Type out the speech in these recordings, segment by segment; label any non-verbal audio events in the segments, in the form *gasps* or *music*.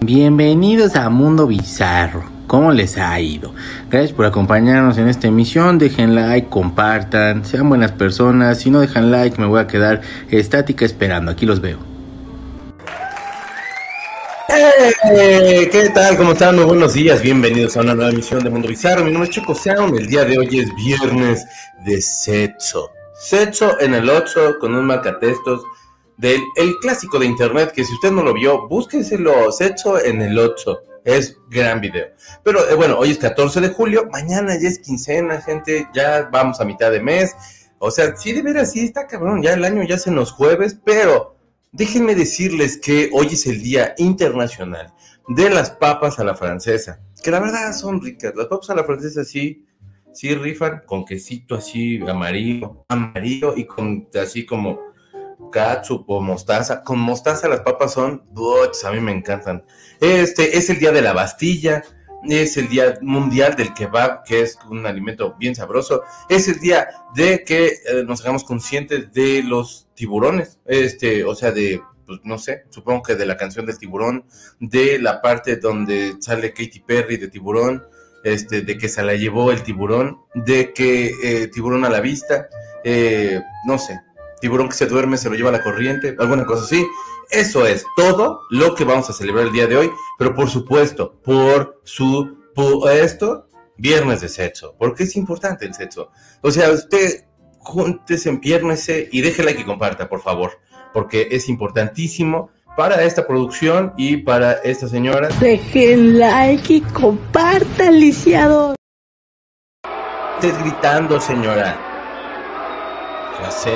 Bienvenidos a Mundo Bizarro. ¿Cómo les ha ido? Gracias por acompañarnos en esta emisión. Dejen like, compartan, sean buenas personas. Si no dejan like, me voy a quedar estática esperando. Aquí los veo. ¡Eh! ¿Qué tal? ¿Cómo están? Muy buenos días. Bienvenidos a una nueva emisión de Mundo Bizarro. Mi nombre es Chico Sound. El día de hoy es viernes de sexo. Sexo en el 8 con un marcatextos del el clásico de internet que si usted no lo vio, búsquenselo, Sexo en el 8. Es gran video. Pero eh, bueno, hoy es 14 de julio, mañana ya es quincena, gente, ya vamos a mitad de mes. O sea, sí, de veras, sí está cabrón, ya el año ya se nos jueves, pero déjenme decirles que hoy es el Día Internacional de las papas a la francesa, que la verdad son ricas. Las papas a la francesa sí, sí rifan con quesito así amarillo, amarillo y con así como ketchup o mostaza. Con mostaza las papas son, a mí me encantan. Este es el día de la Bastilla, es el día mundial del kebab, que es un alimento bien sabroso. Es el día de que eh, nos hagamos conscientes de los tiburones, este, o sea, de pues no sé, supongo que de la canción del tiburón, de la parte donde sale Katy Perry de tiburón, este, de que se la llevó el tiburón, de que eh, tiburón a la vista, eh, no sé, tiburón que se duerme se lo lleva a la corriente, alguna cosa así. Eso es todo lo que vamos a celebrar el día de hoy, pero por supuesto, por supuesto, viernes de sexo, porque es importante el sexo. O sea, usted júntese, empiérnese y déjela que comparta, por favor, porque es importantísimo para esta producción y para esta señora. Dejen like y compartan, lisiado. Estés gritando, señora. Ya sé,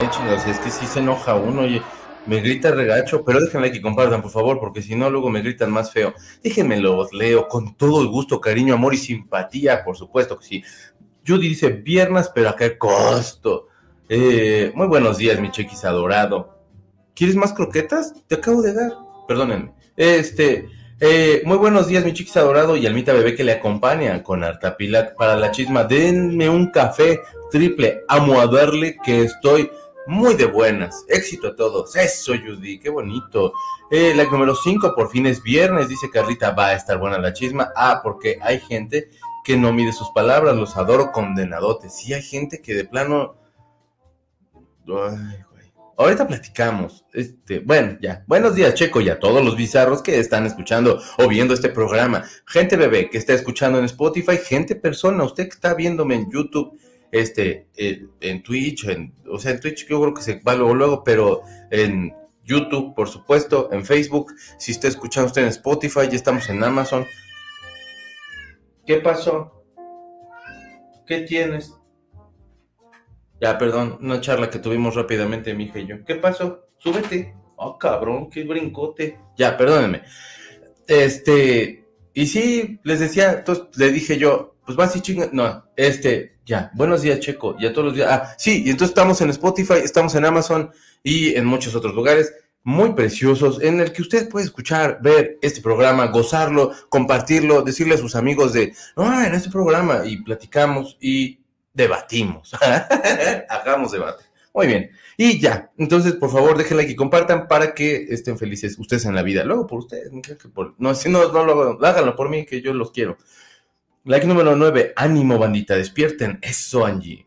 es que sí se enoja uno, y me grita regacho, pero déjenme que compartan, por favor, porque si no, luego me gritan más feo. Déjenme los leo con todo el gusto, cariño, amor y simpatía, por supuesto que sí. Judy dice, viernes, pero a qué costo. Eh, muy buenos días, mi chequis adorado. ¿Quieres más croquetas? Te acabo de dar. Perdónenme. Este, eh, muy buenos días, mi chiquis adorado y Almita Bebé que le acompaña con Artapila para la chisma. Denme un café triple. Amo a verle que estoy muy de buenas. Éxito a todos. Eso, Judy, qué bonito. Eh, número 5, por fin es viernes. Dice Carlita, va a estar buena la chisma. Ah, porque hay gente que no mide sus palabras. Los adoro condenadotes. Sí, hay gente que de plano. Ay, Ahorita platicamos. Este, bueno, ya. Buenos días, Checo, y a todos los bizarros que están escuchando o viendo este programa. Gente bebé que está escuchando en Spotify, gente persona, usted que está viéndome en YouTube, este, eh, en Twitch, en, o sea, en Twitch yo creo que se va luego, luego, pero en YouTube, por supuesto, en Facebook, si está escuchando usted en Spotify, ya estamos en Amazon. ¿Qué pasó? ¿Qué tienes? Ya, perdón, una charla que tuvimos rápidamente, mi hija yo. ¿Qué pasó? Súbete. Oh, cabrón, qué brincote. Ya, perdónenme. Este, y sí, les decía, entonces le dije yo, pues vas y chinga. No, este, ya, buenos días, Checo. Ya todos los días. Ah, sí, y entonces estamos en Spotify, estamos en Amazon y en muchos otros lugares muy preciosos en el que usted puede escuchar, ver este programa, gozarlo, compartirlo, decirle a sus amigos de, ah, en este programa y platicamos y debatimos. *laughs* Hagamos debate. Muy bien. Y ya. Entonces, por favor, déjenle like y compartan para que estén felices ustedes en la vida. Luego por ustedes. No, si no, no lo háganlo por mí, que yo los quiero. Like número 9. Ánimo, bandita. Despierten. Eso, Angie.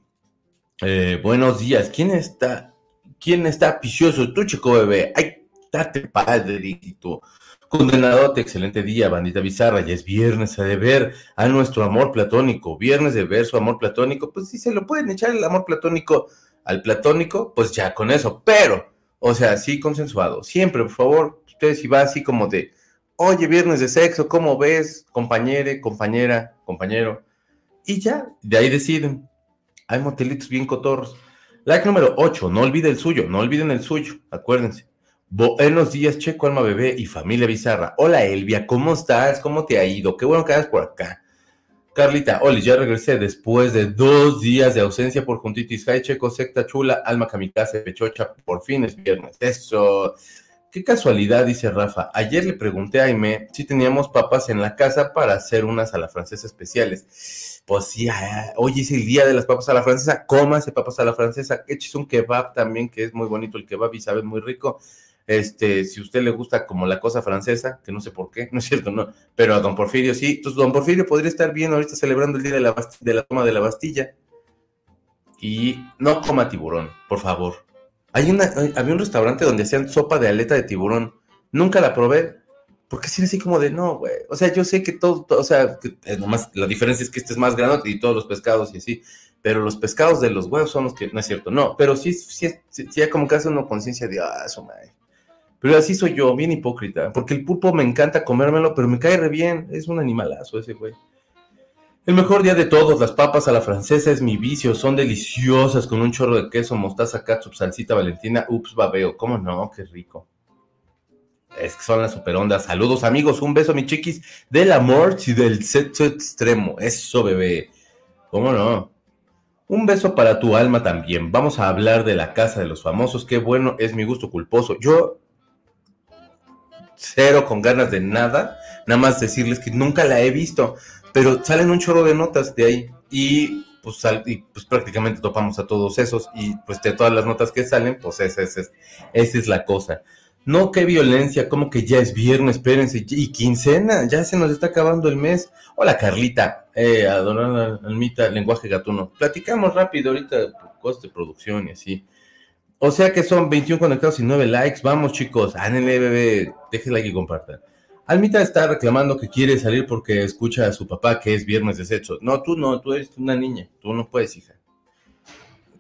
Eh, buenos días. ¿Quién está? ¿Quién está picioso? Tú, chico bebé. Ay, date padrito. Condenadote, excelente día, bandita bizarra. Ya es viernes a de ver a nuestro amor platónico. Viernes de ver su amor platónico. Pues si se lo pueden echar el amor platónico al platónico, pues ya con eso. Pero, o sea, sí consensuado. Siempre, por favor, ustedes si va así como de, oye, viernes de sexo, ¿cómo ves? Compañere, compañera, compañero. Y ya, de ahí deciden. Hay motelitos bien cotorros. Like número 8, no olviden el suyo, no olviden el suyo, acuérdense. Buenos días, Checo, Alma Bebé y familia Bizarra. Hola, Elvia, ¿cómo estás? ¿Cómo te ha ido? Qué bueno que hagas por acá. Carlita, Oli, ya regresé después de dos días de ausencia por juntitis. Hi, Checo, secta chula, alma kamikaze, pechocha, por fin es viernes. Eso. Qué casualidad, dice Rafa. Ayer le pregunté a Aime si teníamos papas en la casa para hacer unas a la francesa especiales. Pues sí, ah, hoy es el día de las papas a la francesa. Cómase papas a la francesa. Eches un kebab también, que es muy bonito el kebab y sabe muy rico Este, si usted le gusta como la cosa francesa, que no sé por qué, *laughs* no es cierto, no, pero a don Porfirio sí. Entonces, don Porfirio podría estar bien ahorita celebrando el día de la, toma de la Bastilla. Y no coma tiburón, por favor. Hay una, había un restaurante donde hacían sopa de aleta de tiburón. Nunca la probé, porque es así como de, no, güey. O sea, yo sé que todo, o sea, eh, nomás la diferencia es que este es más grande y todos los pescados y así. Pero los pescados de los huevos son los que, no es cierto, no. Pero sí, sí, sí, como que hace una conciencia de, ah, eso, madre. Pero así soy yo, bien hipócrita. Porque el pulpo me encanta comérmelo, pero me cae re bien. Es un animalazo ese, güey. El mejor día de todos, las papas a la francesa es mi vicio, son deliciosas con un chorro de queso, mostaza, ketchup, salsita valentina, ups, babeo, ¿cómo no? Qué rico. Es que son las superondas. Saludos amigos, un beso mi chiquis del amor y del sexo extremo. Eso bebé. ¿Cómo no? Un beso para tu alma también. Vamos a hablar de la casa de los famosos. Qué bueno, es mi gusto culposo. Yo cero con ganas de nada. Nada más decirles que nunca la he visto. Pero salen un chorro de notas de ahí. Y pues, y, pues prácticamente topamos a todos esos. Y pues de todas las notas que salen, pues esa, esa, esa es la cosa. No, qué violencia, como que ya es viernes, espérense, y quincena, ya se nos está acabando el mes. Hola Carlita, eh, adorada Almita, lenguaje gatuno. Platicamos rápido ahorita, cosas de producción y así. O sea que son 21 conectados y 9 likes. Vamos chicos, ánenle bebé, deje like y compartan. Almita está reclamando que quiere salir porque escucha a su papá que es viernes de sexo. No, tú no, tú eres una niña, tú no puedes, hija.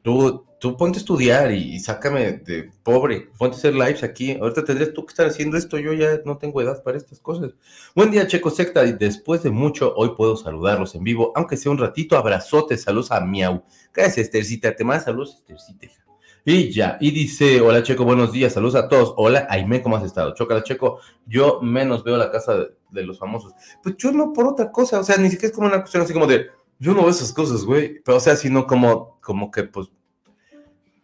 Tú, tú ponte a estudiar y, sácame de pobre, ponte a hacer lives aquí. Ahorita tendrías tú que estar haciendo esto, yo ya no tengo edad para estas cosas. Buen día, Checo Secta, después de mucho, hoy puedo saludarlos en vivo, aunque sea un ratito, abrazote, saludos a Miau. Gracias, Estercita, te manda saludos, Estercita. Y ya, y dice, hola Checo, buenos días, saludos a todos. Hola, Aime, ¿cómo has estado? Chocala Checo, yo menos veo la casa de, los famosos. Pues yo no por otra cosa, o sea, ni siquiera es como una cuestión así como de, yo no veo esas cosas, güey. Pero, o sea, sino como, como que, pues,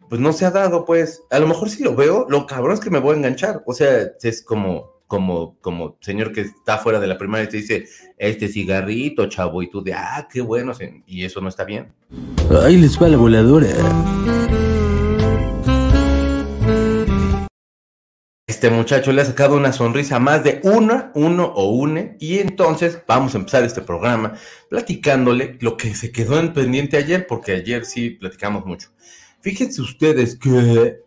pues no se ha dado, pues. A lo mejor si lo veo, lo cabrón es que me voy a enganchar. O sea, es como, como, como señor que está fuera de la primaria y te dice, este cigarrito, chavo, y tú de, ah, qué bueno, y eso no está bien. Ahí les va la voladora. Este muchacho le ha sacado una sonrisa más de una, uno o une, y entonces vamos a empezar este programa platicándole lo que se quedó en pendiente ayer, porque ayer sí platicamos mucho. Fíjense ustedes que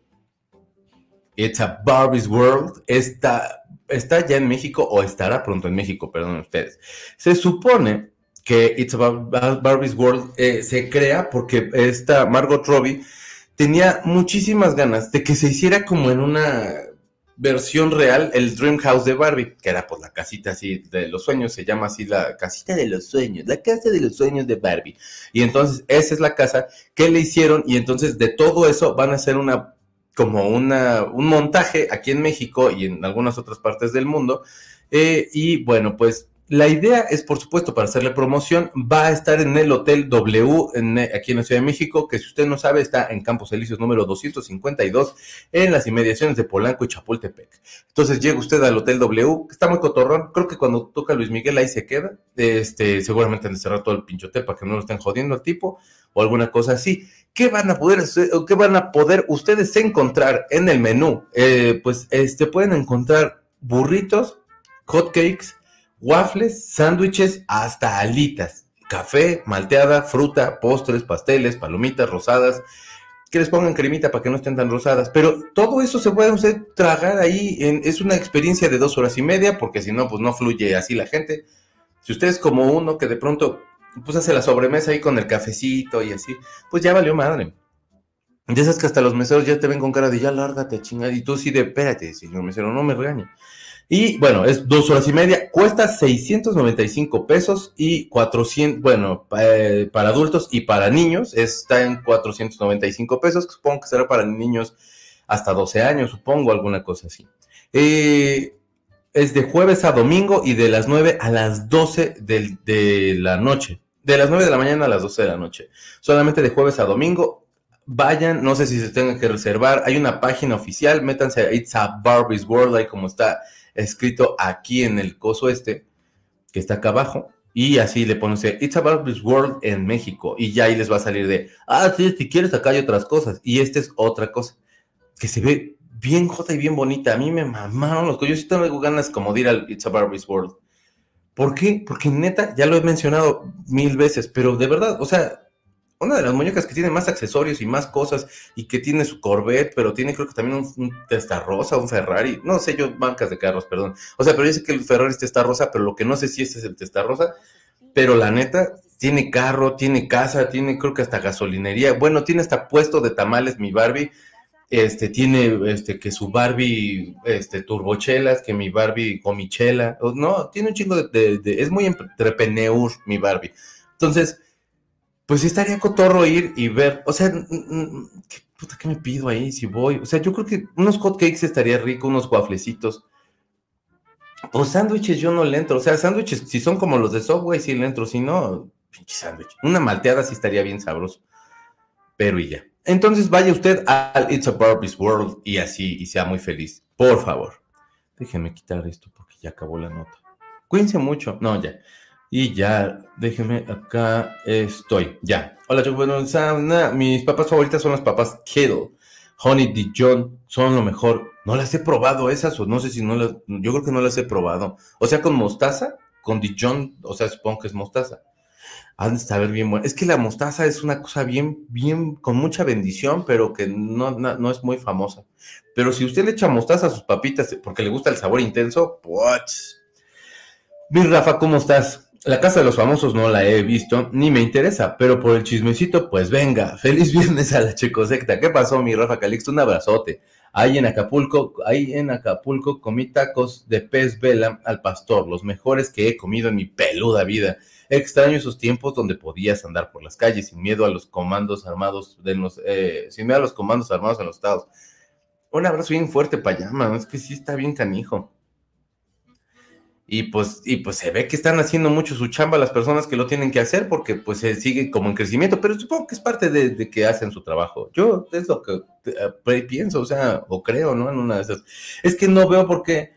It's a Barbie's World está, está ya en México o estará pronto en México, perdón ustedes. Se supone que It's a Barbie's World eh, se crea porque esta Margot Robbie tenía muchísimas ganas de que se hiciera como en una versión real el Dream House de Barbie, que era pues la casita así de los sueños, se llama así la casita de los sueños, la casa de los sueños de Barbie. Y entonces esa es la casa que le hicieron y entonces de todo eso van a hacer una como una, un montaje aquí en México y en algunas otras partes del mundo. Eh, y bueno, pues la idea es, por supuesto, para hacerle promoción, va a estar en el Hotel W aquí en la Ciudad de México, que si usted no sabe, está en Campos Elíseos número 252, en las inmediaciones de Polanco y Chapultepec. Entonces llega usted al Hotel W, que está muy cotorrón, creo que cuando toca Luis Miguel ahí se queda, este, seguramente han de cerrar todo el pinchote para que no lo estén jodiendo al tipo, o alguna cosa así. ¿Qué van a poder, qué van a poder ustedes encontrar en el menú? Eh, pues este, pueden encontrar burritos, hotcakes, waffles, sándwiches, hasta alitas, café, malteada, fruta, postres, pasteles, palomitas rosadas, que les pongan cremita para que no estén tan rosadas. Pero todo eso se puede usted tragar ahí. Es una experiencia de dos horas y media, porque si no, pues no fluye así la gente. Si usted es como uno que de pronto pues hace la sobremesa ahí con el cafecito y así, pues ya valió madre. Ya sabes que hasta los meseros ya te ven con cara de ya lárgate, chingada. Y tú sí de, espérate, señor mesero, no me regañe. Y bueno, es dos horas y media, cuesta 695 pesos y 400, bueno, eh, para adultos y para niños está en 495 pesos, que supongo que será para niños hasta 12 años, supongo, alguna cosa así. Eh, es de jueves a domingo y de las 9 a las 12 de, la noche. De las 9 de la mañana a las 12 de la noche. Solamente de jueves a domingo. Vayan, no sé si se tengan que reservar. Hay una página oficial, métanse a It's a Barbie's World, ahí como está escrito aquí en el coso este, que está acá abajo, y así le pones It's About This World en México, y ya ahí les va a salir de, ah, si quieres acá hay otras cosas, y esta es otra cosa, que se ve bien jota y bien bonita. A mí me mamaron los Yo sí tengo ganas como de ir al It's a Barbie's World. ¿Por qué? Porque neta, ya lo he mencionado mil veces, pero de verdad, o sea, una de las muñecas que tiene más accesorios y más cosas y que tiene su Corvette, pero tiene creo que también un, un Testarrosa, un Ferrari, no sé yo, marcas de carros, perdón. O sea, pero sé que el Ferrari es Testarrosa, pero lo que no sé si este es el Testarrosa, pero la neta, tiene carro, tiene casa, tiene creo que hasta gasolinería, bueno, tiene hasta puesto de tamales mi Barbie, este, tiene este, que su Barbie, este, turbochelas, que mi Barbie comichela, no, tiene un chingo de, de es muy entrepreneur mi Barbie. Entonces, pues estaría cotorro ir y ver, o sea, ¿qué, puta, ¿qué me pido ahí si voy? O sea, yo creo que unos hotcakes estaría rico, unos guaflecitos. O sándwiches yo no le entro, o sea, sándwiches, si son como los de Subway, sí le entro, si no, pinche sándwich. Una malteada sí estaría bien sabroso, pero y ya. Entonces vaya usted al It's a Barbie's World y así, y sea muy feliz, por favor. Déjenme quitar esto porque ya acabó la nota. Cuídense mucho, no, ya. Y ya, déjeme, acá estoy. Ya. Hola, yo, bueno, mis papas favoritas son las papas Kettle. Honey Dijon son lo mejor. No las he probado esas, o no sé si no las. Yo creo que no las he probado. O sea, con mostaza, con Dijon, o sea, supongo que es mostaza. Han de saber bien bueno. Es que la mostaza es una cosa bien, bien, con mucha bendición, pero que no, no, no es muy famosa. Pero si usted le echa mostaza a sus papitas porque le gusta el sabor intenso, pues. Mi Rafa, ¿cómo estás? La Casa de los Famosos no la he visto, ni me interesa, pero por el chismecito, pues venga. *laughs* Feliz viernes a la Checosecta. ¿Qué pasó, mi Rafa Calixto? Un abrazote. Ahí en Acapulco, ahí en Acapulco comí tacos de pez vela al pastor, los mejores que he comido en mi peluda vida. Extraño esos tiempos donde podías andar por las calles sin miedo a los comandos armados de los, eh, sin miedo a los comandos armados en los estados. Un abrazo bien fuerte, Payama, es que sí está bien canijo. Y pues, y pues se ve que están haciendo mucho su chamba las personas que lo tienen que hacer porque pues se sigue como en crecimiento, pero supongo que es parte de, que hacen su trabajo. Yo es lo que eh, pienso, o sea, o creo, ¿no? En una de esas. Es que no veo por qué,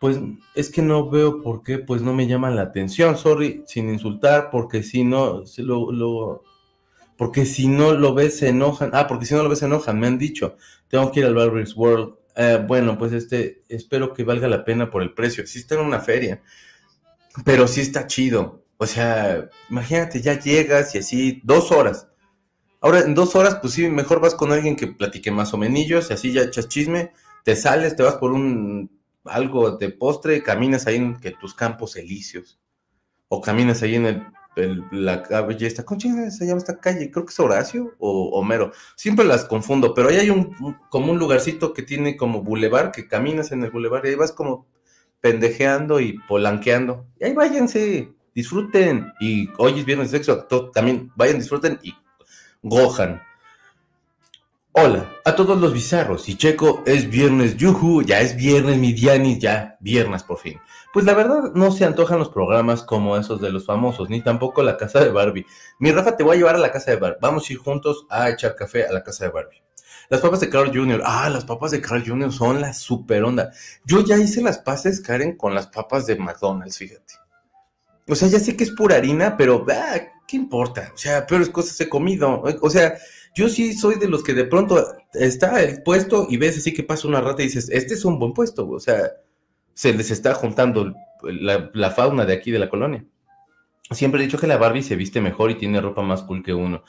pues es que no veo por qué, pues no me llama la atención, sorry, sin insultar, porque si no, lo, porque si no lo ves se enojan, ah, porque si no lo ves se enojan, me han dicho, tengo que ir al Barber's World eh, bueno, pues este, espero que valga la pena por el precio. Sí está en una feria, pero sí está chido. O sea, imagínate, ya llegas y así, dos horas. Ahora, en dos horas, pues sí, mejor vas con alguien que platique más o menos, y así ya echas chisme, te sales, te vas por un algo de postre, caminas ahí en que tus campos elíseos, o caminas ahí en el la calle esta, ¿cómo se llama esta calle? Creo que es Horacio o Homero. Siempre las confundo, pero ahí hay un, como un lugarcito que tiene como bulevar, que caminas en el bulevar y ahí vas como pendejeando y polanqueando. Y ahí váyanse, disfruten. Y hoy es viernes sexo, también vayan, disfruten y gojan. Hola a todos los bizarros. Y Checo, es viernes, yuhu, ya es viernes, mi Dianis, ya, viernes por fin. Pues la verdad no se antojan los programas como esos de los famosos, ni tampoco la casa de Barbie. Mi Rafa, te voy a llevar a la casa de Barbie. Vamos a ir juntos a echar café a la casa de Barbie. Las papas de Carl Jr. Ah, las papas de Carl Jr. son la super onda. Yo ya hice las pases, Karen, con las papas de McDonald's, fíjate. O sea, ya sé que es pura harina, pero ah, ¿qué importa? O sea, peores cosas he comido. O sea, yo sí soy de los que de pronto está el puesto y ves así que pasa una rata y dices, este es un buen puesto. O sea, se les está juntando la, fauna de aquí de la colonia. Siempre he dicho que la Barbie se viste mejor y tiene ropa más cool que uno.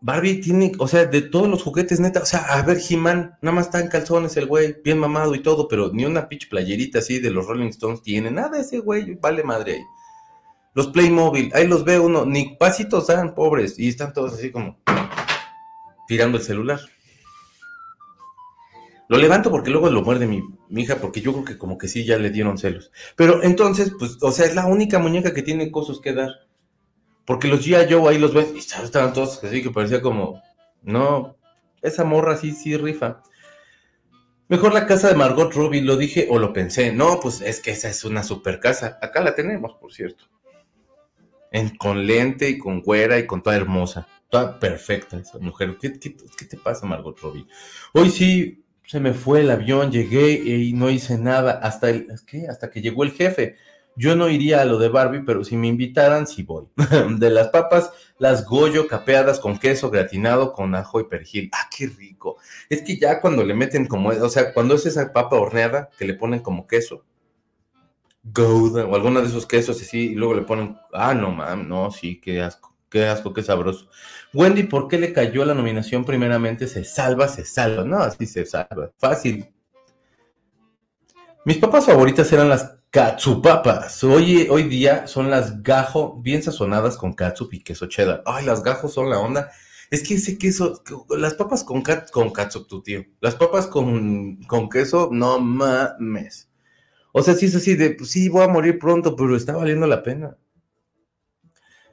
Barbie tiene, o sea, de todos los juguetes, neta, o sea, a ver, He-Man, nada más está en calzones el güey, bien mamado y todo, pero ni una pitch playerita así de los Rolling Stones tiene, nada ese güey, vale madre ahí. Los Playmobil, ahí los ve uno, ni pasitos dan, pobres, y están todos así como tirando el celular. Lo levanto porque luego lo muerde mi, hija, porque yo creo que como que sí ya le dieron celos. Pero entonces, pues, o sea, es la única muñeca que tiene cosas que dar. Porque los G.I. Joe ahí los ves y estaban todos así que parecía como, no, esa morra sí, sí rifa. Mejor la casa de Margot Robbie, lo dije o lo pensé. No, pues es que esa es una super casa. Acá la tenemos, por cierto. Con lente y con güera y con toda hermosa. Toda perfecta esa mujer. ¿Qué, qué, qué te pasa, Margot Robbie? Hoy sí se me fue el avión, llegué y no hice nada hasta el, ¿qué? hasta que llegó el jefe. Yo no iría a lo de Barbie, pero si me invitaran, sí voy. *laughs* de las papas, las Goyo capeadas con queso gratinado con ajo y perejil. Ah, qué rico. Es que ya cuando le meten como, o sea, cuando es esa papa horneada que le ponen como queso, Gouda o alguno de esos quesos así, y luego le ponen, ah, no, mam, no, sí, qué asco, qué asco, qué sabroso. Wendy, ¿por qué le cayó la nominación primeramente? Se salva, se salva. No, así se salva. Fácil. Mis papas favoritas eran las katsupapas. Hoy, hoy día son las gajo bien sazonadas con katsup y queso cheddar. Ay, las gajos son la onda. Es que ese queso, las papas con, katsup, tu tío. Las papas con, con queso, no mames. O sea, sí es así de, pues sí, voy a morir pronto, pero está valiendo la pena.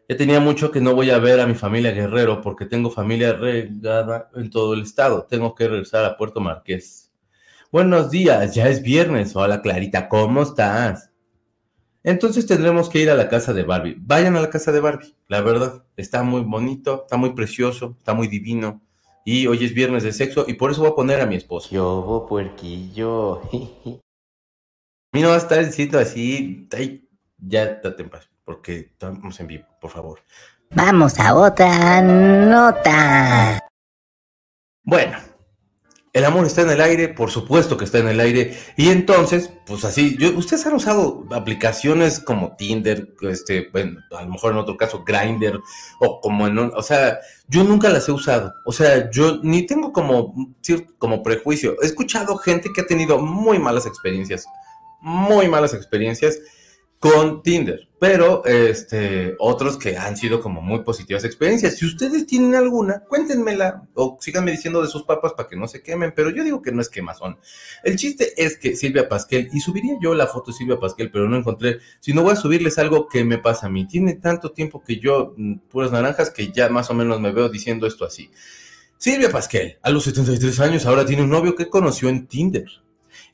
Ya tenía mucho que no voy a ver a mi familia Guerrero porque tengo familia regada en todo el estado. Tengo que regresar a Puerto Marqués. Buenos días, ya es viernes. Hola Clarita, ¿cómo estás? Entonces tendremos que ir a la casa de Barbie. Vayan a la casa de Barbie, la verdad. Está muy bonito, está muy precioso, está muy divino. Y hoy es viernes de sexo y por eso voy a poner a mi esposo. Yo, puerquillo. *laughs* mí no va a estar diciendo así, ya date en paz, porque estamos en vivo, por favor. Vamos a otra nota. Bueno, el amor está en el aire, por supuesto que está en el aire. Y entonces, pues así, yo, ustedes han usado aplicaciones como Tinder, este, bueno, a lo mejor en otro caso Grindr, o como en, o sea, yo nunca las he usado. O sea, yo ni tengo como, como prejuicio. He escuchado gente que ha tenido muy malas experiencias muy malas experiencias con Tinder, pero este, otros que han sido como muy positivas experiencias. Si ustedes tienen alguna, cuéntenmela o síganme diciendo de sus papas para que no se quemen, pero yo digo que no es quemazón. El chiste es que Silvia Pasquel, y subiría yo la foto de Silvia Pasquel, pero no encontré, si no voy a subirles algo que me pasa a mí. Tiene tanto tiempo que yo, mm, puras naranjas, que ya más o menos me veo diciendo esto así. Silvia Pasquel, a los 73 años, ahora tiene un novio que conoció en Tinder.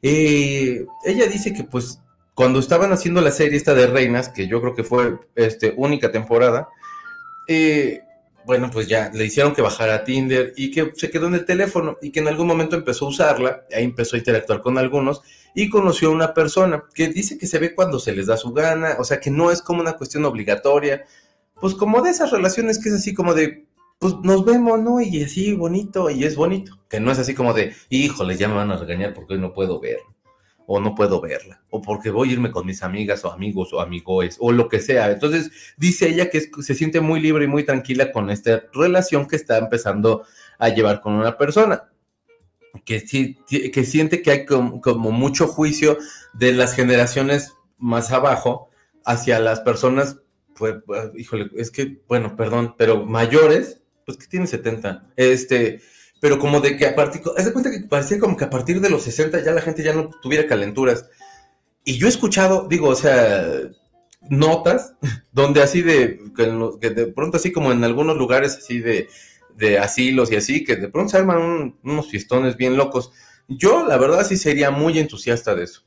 Eh, ella dice que pues cuando estaban haciendo la serie esta de Reinas, que yo creo que fue este, única temporada, eh, bueno, pues ya le hicieron que bajara a Tinder y que se quedó en el teléfono y que en algún momento empezó a usarla, ahí empezó a interactuar con algunos y conoció a una persona que dice que se ve cuando se les da su gana, o sea que no es como una cuestión obligatoria, pues como de esas relaciones que es así como de, pues nos vemos, ¿no? Y así bonito, y es bonito. Que no es así como de, híjole, ya me van a regañar porque hoy no puedo ver, o no puedo verla, o porque voy a irme con mis amigas o amigos o amigos, o lo que sea. Entonces, dice ella que se siente muy libre y muy tranquila con esta relación que está empezando a llevar con una persona. Que, que siente que hay como, mucho juicio de las generaciones más abajo hacia las personas, pues, híjole, es que, bueno, perdón, pero mayores, pues que tiene 70, este, pero como de que a partir, haz de cuenta que parecía como que a partir de los 60 ya la gente ya no tuviera calenturas. Y yo he escuchado, digo, o sea, notas *laughs* donde así de, que, de pronto así como en algunos lugares así de, de asilos y así, que de pronto se arman unos fistones bien locos. Yo, la verdad, sí sería muy entusiasta de eso.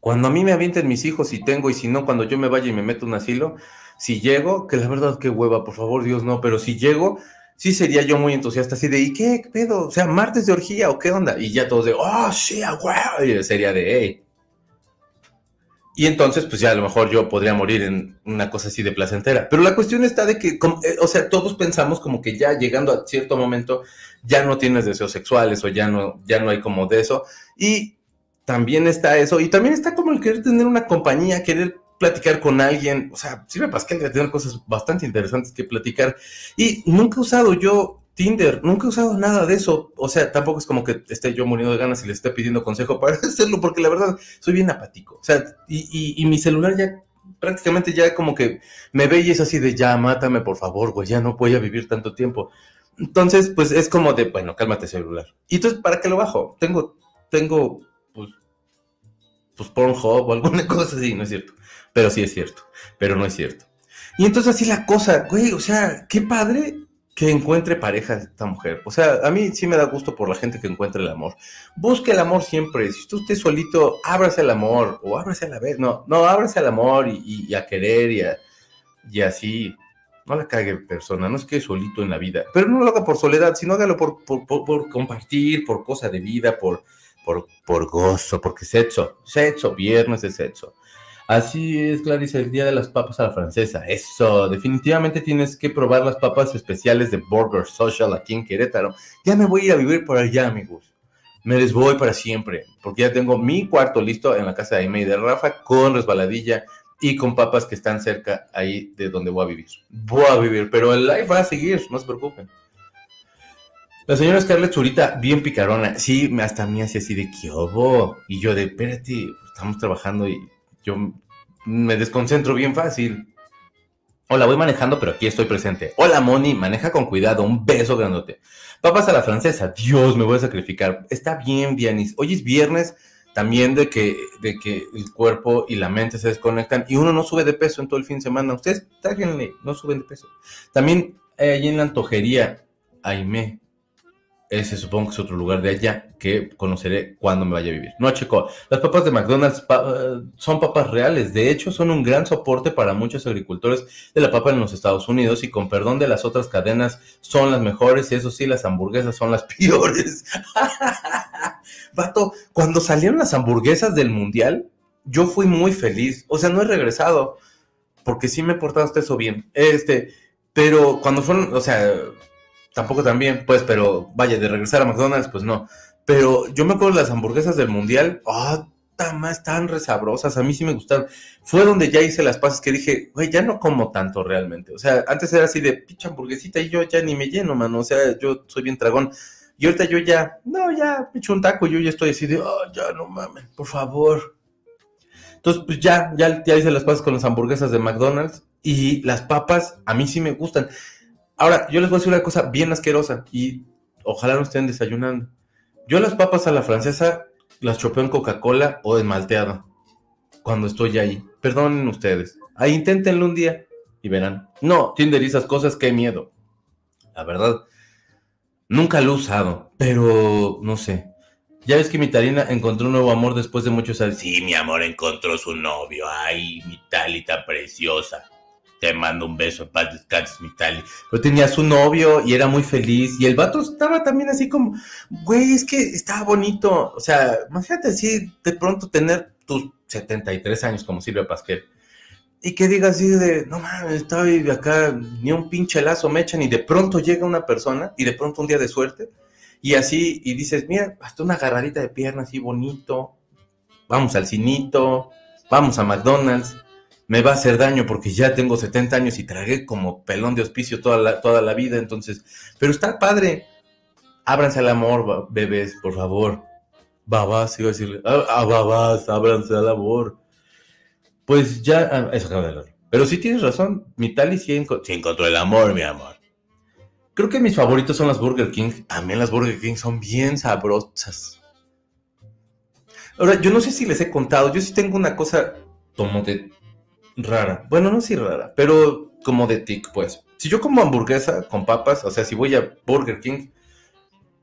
Cuando a mí me avienten mis hijos y tengo, y si no, cuando yo me vaya y me meto un asilo, si llego, que la verdad qué hueva, por favor, Dios no, pero si llego, sí sería yo muy entusiasta, así de, ¿y qué, pedo? O sea, martes de orgía o qué onda? Y ya todos de, oh, sí, a y sería de, hey. Y entonces, pues ya a lo mejor yo podría morir en una cosa así de placentera. Pero la cuestión está de que, eh, o sea, todos pensamos como que ya llegando a cierto momento ya no tienes deseos sexuales o ya no, ya no hay como de eso. Y también está eso. Y también está como el querer tener una compañía, querer platicar con alguien. O sea, Silvia Pascal debe tener cosas bastante interesantes que platicar. Y nunca he usado yo Tinder, nunca he usado nada de eso. O sea, tampoco es como que esté yo muriendo de ganas y le esté pidiendo consejo para *laughs* hacerlo, porque la verdad soy bien apático. O sea, y, mi celular ya prácticamente ya como que me ve y es así de ya, mátame por favor, güey, ya no voy a vivir tanto tiempo. Entonces, pues es como de, bueno, cálmate celular. Y entonces, ¿para qué lo bajo? Tengo, tengo, pues, pues Pornhub o alguna *laughs* cosa así, ¿no es cierto? Pero sí es cierto, pero no es cierto. Y entonces así la cosa, güey, o sea, qué padre que encuentre pareja esta mujer. O sea, a mí sí me da gusto por la gente que encuentre el amor. Busque el amor siempre. Si usted solito, ábrase al amor o ábrase a la vez. No, no, ábrase al amor y, a querer y, y así. No la cague persona, no es que solito en la vida. Pero no lo haga por soledad, sino hágalo por, por, por, compartir, por cosa de vida, por, por, por gozo, porque sexo, sexo, viernes de sexo. Así es, Clarice, el día de las papas a la francesa. Eso, definitivamente tienes que probar las papas especiales de Burger Social aquí en Querétaro. Ya me voy a ir a vivir por allá, amigos. Me les voy para siempre, porque ya tengo mi cuarto listo en la casa de Aime y de Rafa con resbaladilla y con papas que están cerca ahí de donde voy a vivir. Voy a vivir, pero el live va a seguir, no se preocupen. La señora Scarlett Zurita, bien picarona. Sí, hasta a mí hacía así de que Y yo de, espérate, estamos trabajando y yo me desconcentro bien fácil. Hola, voy manejando, pero aquí estoy presente. Hola, Moni, maneja con cuidado. Un beso grandote. Papas a la francesa. Dios, me voy a sacrificar. Está bien, Vianis. Hoy es viernes también de que, de que el cuerpo y la mente se desconectan y uno no sube de peso en todo el fin de semana. Ustedes, tráiganle, no suben de peso. También eh, en la antojería, Aime, ese supongo que es otro lugar de allá que conoceré cuando me vaya a vivir. No, chico, las papas de McDonald's eh, son papas reales. De hecho, son un gran soporte para muchos agricultores de la papa en los Estados Unidos y con perdón de las otras cadenas son las mejores y eso sí, las hamburguesas son las *laughs* peores. Vato, cuando salieron las hamburguesas del mundial, yo fui muy feliz. O sea, no he regresado porque sí me he portado hasta eso bien. Este, pero cuando fueron, o sea, tampoco también, pues, pero vaya, de regresar a McDonald's, pues no. Pero yo me acuerdo de las hamburguesas del mundial, oh, más tan resabrosas, a mí sí me gustaron. Fue donde ya hice las pasas que dije, güey, ya no como tanto realmente. O sea, antes era así de pinche hamburguesita y yo ya ni me lleno, mano. O sea, yo soy bien dragón. Y ahorita yo ya, no, ya me un taco, yo ya estoy así de, oh, ya no mames, por favor. Entonces, pues ya, ya, ya hice las pasas con las hamburguesas de McDonald's y las papas a mí sí me gustan. Ahora, yo les voy a decir una cosa bien asquerosa y ojalá no estén desayunando. Yo las papas a la francesa las chopeo en Coca-Cola o en malteado cuando estoy ahí. Perdonen ustedes. Ahí inténtenlo un día y verán. No, Tinder y esas cosas, qué miedo. La verdad, nunca lo he usado, pero no sé. Ya ves que mi Talina encontró un nuevo amor después de muchos años. Sí, mi amor encontró su novio. Ay, mi Talita preciosa te mando un beso, paz descanses, mi tal. Pero tenía su novio y era muy feliz. Y el vato estaba también así como, güey, es que estaba bonito. O sea, imagínate así de pronto tener tus 73 años como Silvia Pasquel. Y que digas así de, no mames, estoy acá, ni un pinche lazo me echan. Y de pronto llega una persona, y de pronto un día de suerte, y así, y dices, mira, hasta una agarradita de pierna así bonito. Vamos al cinito, vamos a McDonald's me va a hacer daño porque ya tengo 70 años y tragué como pelón de hospicio toda la, toda la vida, entonces, pero está padre. Ábranse al amor, bebés, por favor. Babás, iba a decirle, ah, ah babás, ábranse al amor. Pues ya, ah, eso acaba de. Pero sí tienes razón, mi Tali sí, encontró el amor, mi amor. Creo que mis favoritos son las Burger King. También las Burger King son bien sabrosas. Ahora, yo no sé si les he contado, yo sí tengo una cosa como de rara. Bueno, no sí rara, pero como de tic, pues. Si yo como hamburguesa con papas, o sea, si voy a Burger King,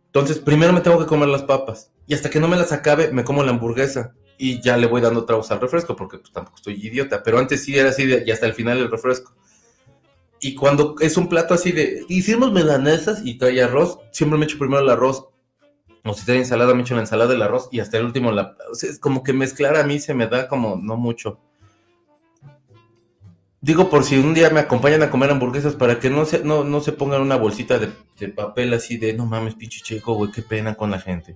entonces primero me tengo que comer las papas. Y hasta que no me las acabe, me como la hamburguesa. Y ya le voy dando tragos al refresco, porque pues tampoco estoy idiota. Pero antes sí era así y hasta el final el refresco. Y cuando es un plato así de, hicimos melanesas y trae arroz, siempre me echo primero el arroz. O si trae ensalada, me echo la ensalada, el arroz y hasta el último la... O sea, es como que mezclar a mí se me da como no mucho. Digo, por si un día me acompañan a comer hamburguesas para que no se, no, no se pongan una bolsita de, papel así de, no mames, pinche chico, güey, qué pena con la gente.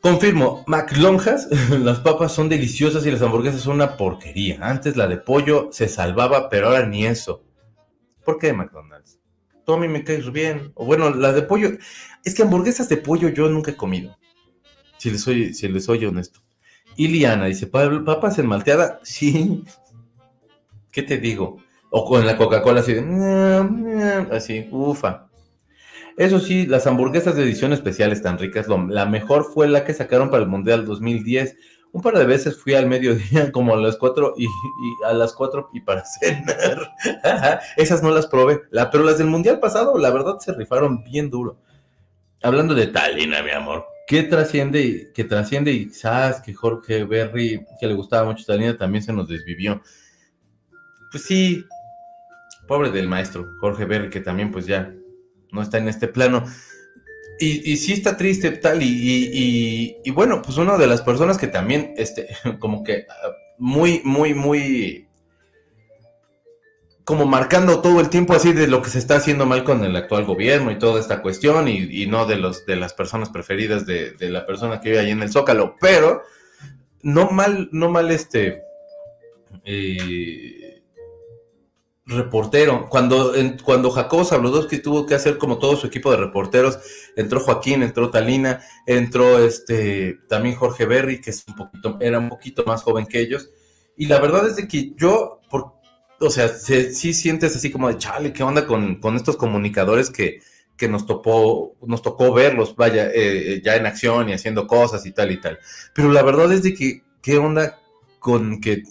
Confirmo, McLonjas, *laughs* las papas son deliciosas y las hamburguesas son una porquería. Antes la de pollo se salvaba, pero ahora ni eso. ¿Por qué McDonald's? Todo a mí me cae bien. O bueno, la de pollo. Es que hamburguesas de pollo yo nunca he comido. Si les soy, si les soy honesto. Iliana dice, papas en malteada. *laughs* Sí, ¿qué te digo? O con la Coca-Cola así de, así, ufa. Eso sí, las hamburguesas de edición especial están ricas. la mejor fue la que sacaron para el Mundial 2010. Un par de veces fui al mediodía, *laughs* como a las 4 y, a las 4 y para *laughs* cenar. Esas no las probé. Pero las del Mundial pasado, la verdad, se rifaron bien duro. Hablando de Talina, mi amor. ¿Qué trasciende? Que trasciende y sabes que Jorge Berry, que le gustaba mucho Talina, también se nos desvivió pues sí, pobre del maestro Jorge Berry, que también pues ya no está en este plano. Y, sí está triste tal, y, y, bueno, pues una de las personas que también, este, *laughs* como que muy, muy, muy como marcando todo el tiempo así de lo que se está haciendo mal con el actual gobierno y toda esta cuestión y, no de los de las personas preferidas de, de, la persona que vive ahí en el Zócalo, pero no mal, no mal este eh, reportero. Cuando, cuando Jacobo Sabludowski tuvo que hacer como todo su equipo de reporteros, entró Joaquín, entró Talina, entró este también Jorge Berry, que es un poquito, era un poquito más joven que ellos. Y la verdad es de que yo, por, o sea, sí sientes así como de chale, ¿qué onda con, estos comunicadores que, que nos topó, nos tocó verlos, vaya, eh, eh, ya en acción y haciendo cosas y tal y tal. Pero la verdad es de que, ¿qué onda con que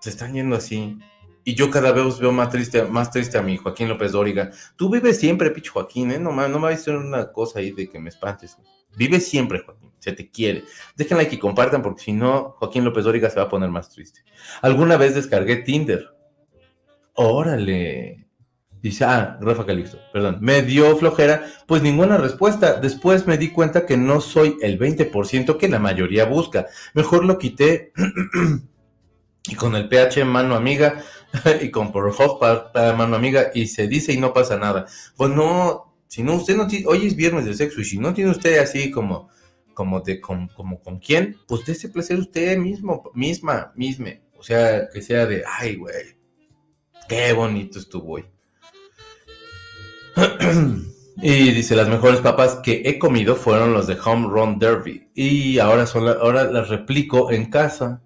se están yendo así? Y yo cada vez veo más triste, más triste a mi Joaquín López Dóriga. Tú vives siempre, picho Joaquín, ¿eh? No, no me vais a hacer una cosa ahí de que me espantes. Vive siempre, Joaquín. Se te quiere. Dejen like y compartan porque si no, Joaquín López Dóriga se va a poner más triste. Alguna vez descargué Tinder Órale. Dice, ah, Rafa Calixto, perdón. Me dio flojera, pues ninguna respuesta. Después me di cuenta que no soy el 20% que la mayoría busca. Mejor lo quité *clears throat* y con el PH mano amiga *laughs* y con Pornhub para mano amiga y se dice y no pasa nada. Pues no, si no, usted no tiene, hoy es viernes de sexo y si no tiene usted así como, como de, como, como con quién, pues dése placer usted mismo, misma, misma. O sea, que sea de, ay, güey Qué bonito estuvo hoy. *clears throat* y dice, las mejores papas que he comido fueron los de Home Run Derby. Y ahora, son ahora las replico en casa.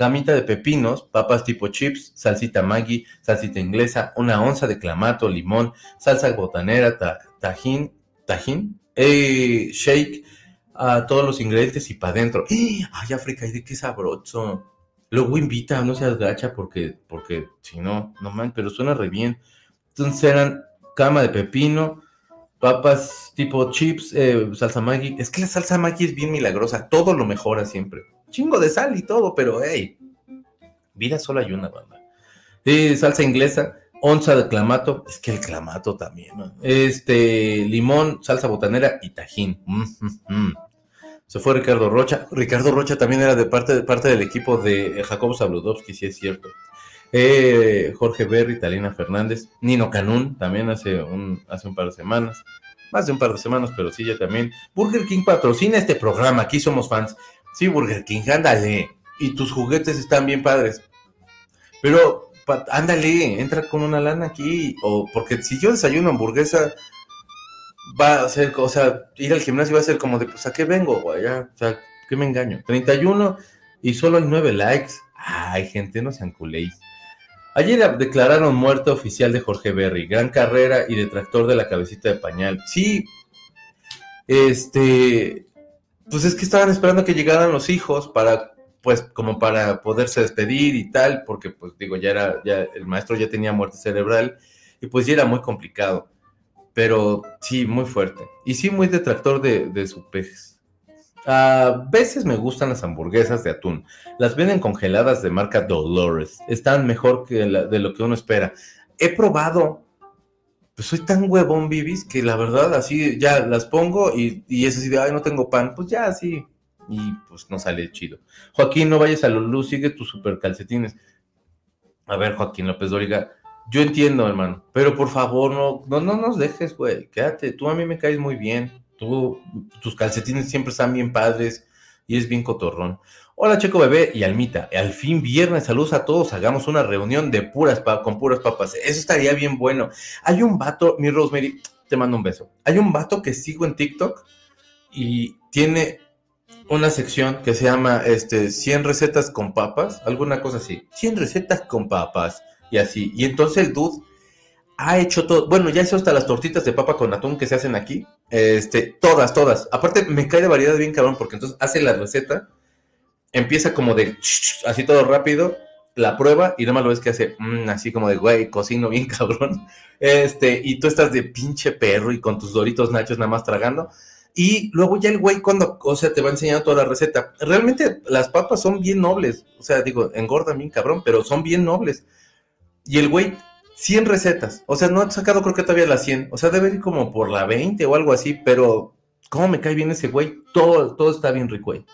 Camita de pepinos, papas tipo chips, salsita Maggi, salsita inglesa, una onza de clamato, limón, salsa botanera, tajín, tajín, eh, shake, a todos los ingredientes y para adentro. *gasps* ¡Ay, África! ¡Y de qué sabroso! Luego invita, no seas gacha porque, porque si no, no man, pero suena re bien. Entonces eran cama de pepino, papas tipo chips, eh, salsa Maggi. Es que la salsa Maggi es bien milagrosa, todo lo mejora siempre. Chingo de sal y todo, pero hey, vida solo hay una, banda. Salsa inglesa, onza de clamato, es que el clamato también, ¿no? Este, limón, salsa botanera y tajín. Se fue Ricardo Rocha. Ricardo Rocha también era de parte, de parte del equipo de Jacobo Zabludovsky, si es cierto. Eh, Jorge Berry, Talina Fernández, Nino Canún, también hace un, hace un par de semanas. Más de un par de semanas, pero sí, ya también. Burger King patrocina este programa, aquí somos fans. Sí, Burger King, ándale. Y tus juguetes están bien padres. Pero, ándale, entra con una lana aquí. O porque si yo desayuno hamburguesa, va a ser, o sea, ir al gimnasio va a ser como de, pues, ¿a qué vengo, güey? o sea, ¿qué me engaño? 31 y solo hay 9 likes. Ay, gente, no sean culéis. Ayer declararon muerte oficial de Jorge Berry, gran carrera y detractor de la cabecita de pañal. Sí, este, pues es que estaban esperando que llegaran los hijos para, pues, como para poderse despedir y tal, porque, pues, digo, ya era, ya el maestro ya tenía muerte cerebral y pues ya era muy complicado. Pero sí, muy fuerte. Y sí, muy detractor de, de su pez. A veces me gustan las hamburguesas de atún. Las venden congeladas de marca Dolores. Están mejor que de lo que uno espera. He probado. Pues soy tan huevón, Bibis, que la verdad así ya las pongo y, y es así de, ay, no tengo pan. Pues ya así. Y pues no sale chido. Joaquín, no vayas a Lulú, sigue tus super calcetines. A ver, Joaquín López Dóriga, yo entiendo, hermano, pero por favor, no, no, no nos dejes, güey. Quédate, tú a mí me caes muy bien. Tú, tus calcetines siempre están bien padres y es bien cotorrón. Hola, Checo Bebé y Almita. Al fin viernes, saludos a todos. Hagamos una reunión de puras con puras papas. Eso estaría bien bueno. Hay un vato, mi Rosemary, te mando un beso. Hay un vato que sigo en TikTok y tiene una sección que se llama este 100 recetas con papas, alguna cosa así. 100 recetas con papas y así. Y entonces el dude ha hecho todo, bueno, ya hizo hasta las tortitas de papa con atún que se hacen aquí, este, todas, todas. Aparte me cae de variedad bien cabrón porque entonces hace la receta, empieza como de así todo rápido, la prueba y nada más lo ves que hace mm, así como de güey, cocino bien *laughs* cabrón. Este, y tú estás de pinche perro y con tus doritos nachos nada más tragando. Y luego ya el güey cuando, o sea, te va enseñando toda la receta. Realmente las papas son bien nobles. O sea, digo, engordan bien cabrón, pero son bien nobles. Y el güey, 100 recetas. O sea, no ha sacado creo que todavía las 100. O sea, debe ir como por la 20 o algo así, pero ¿cómo me cae bien ese güey? Todo, todo está bien rico, güey.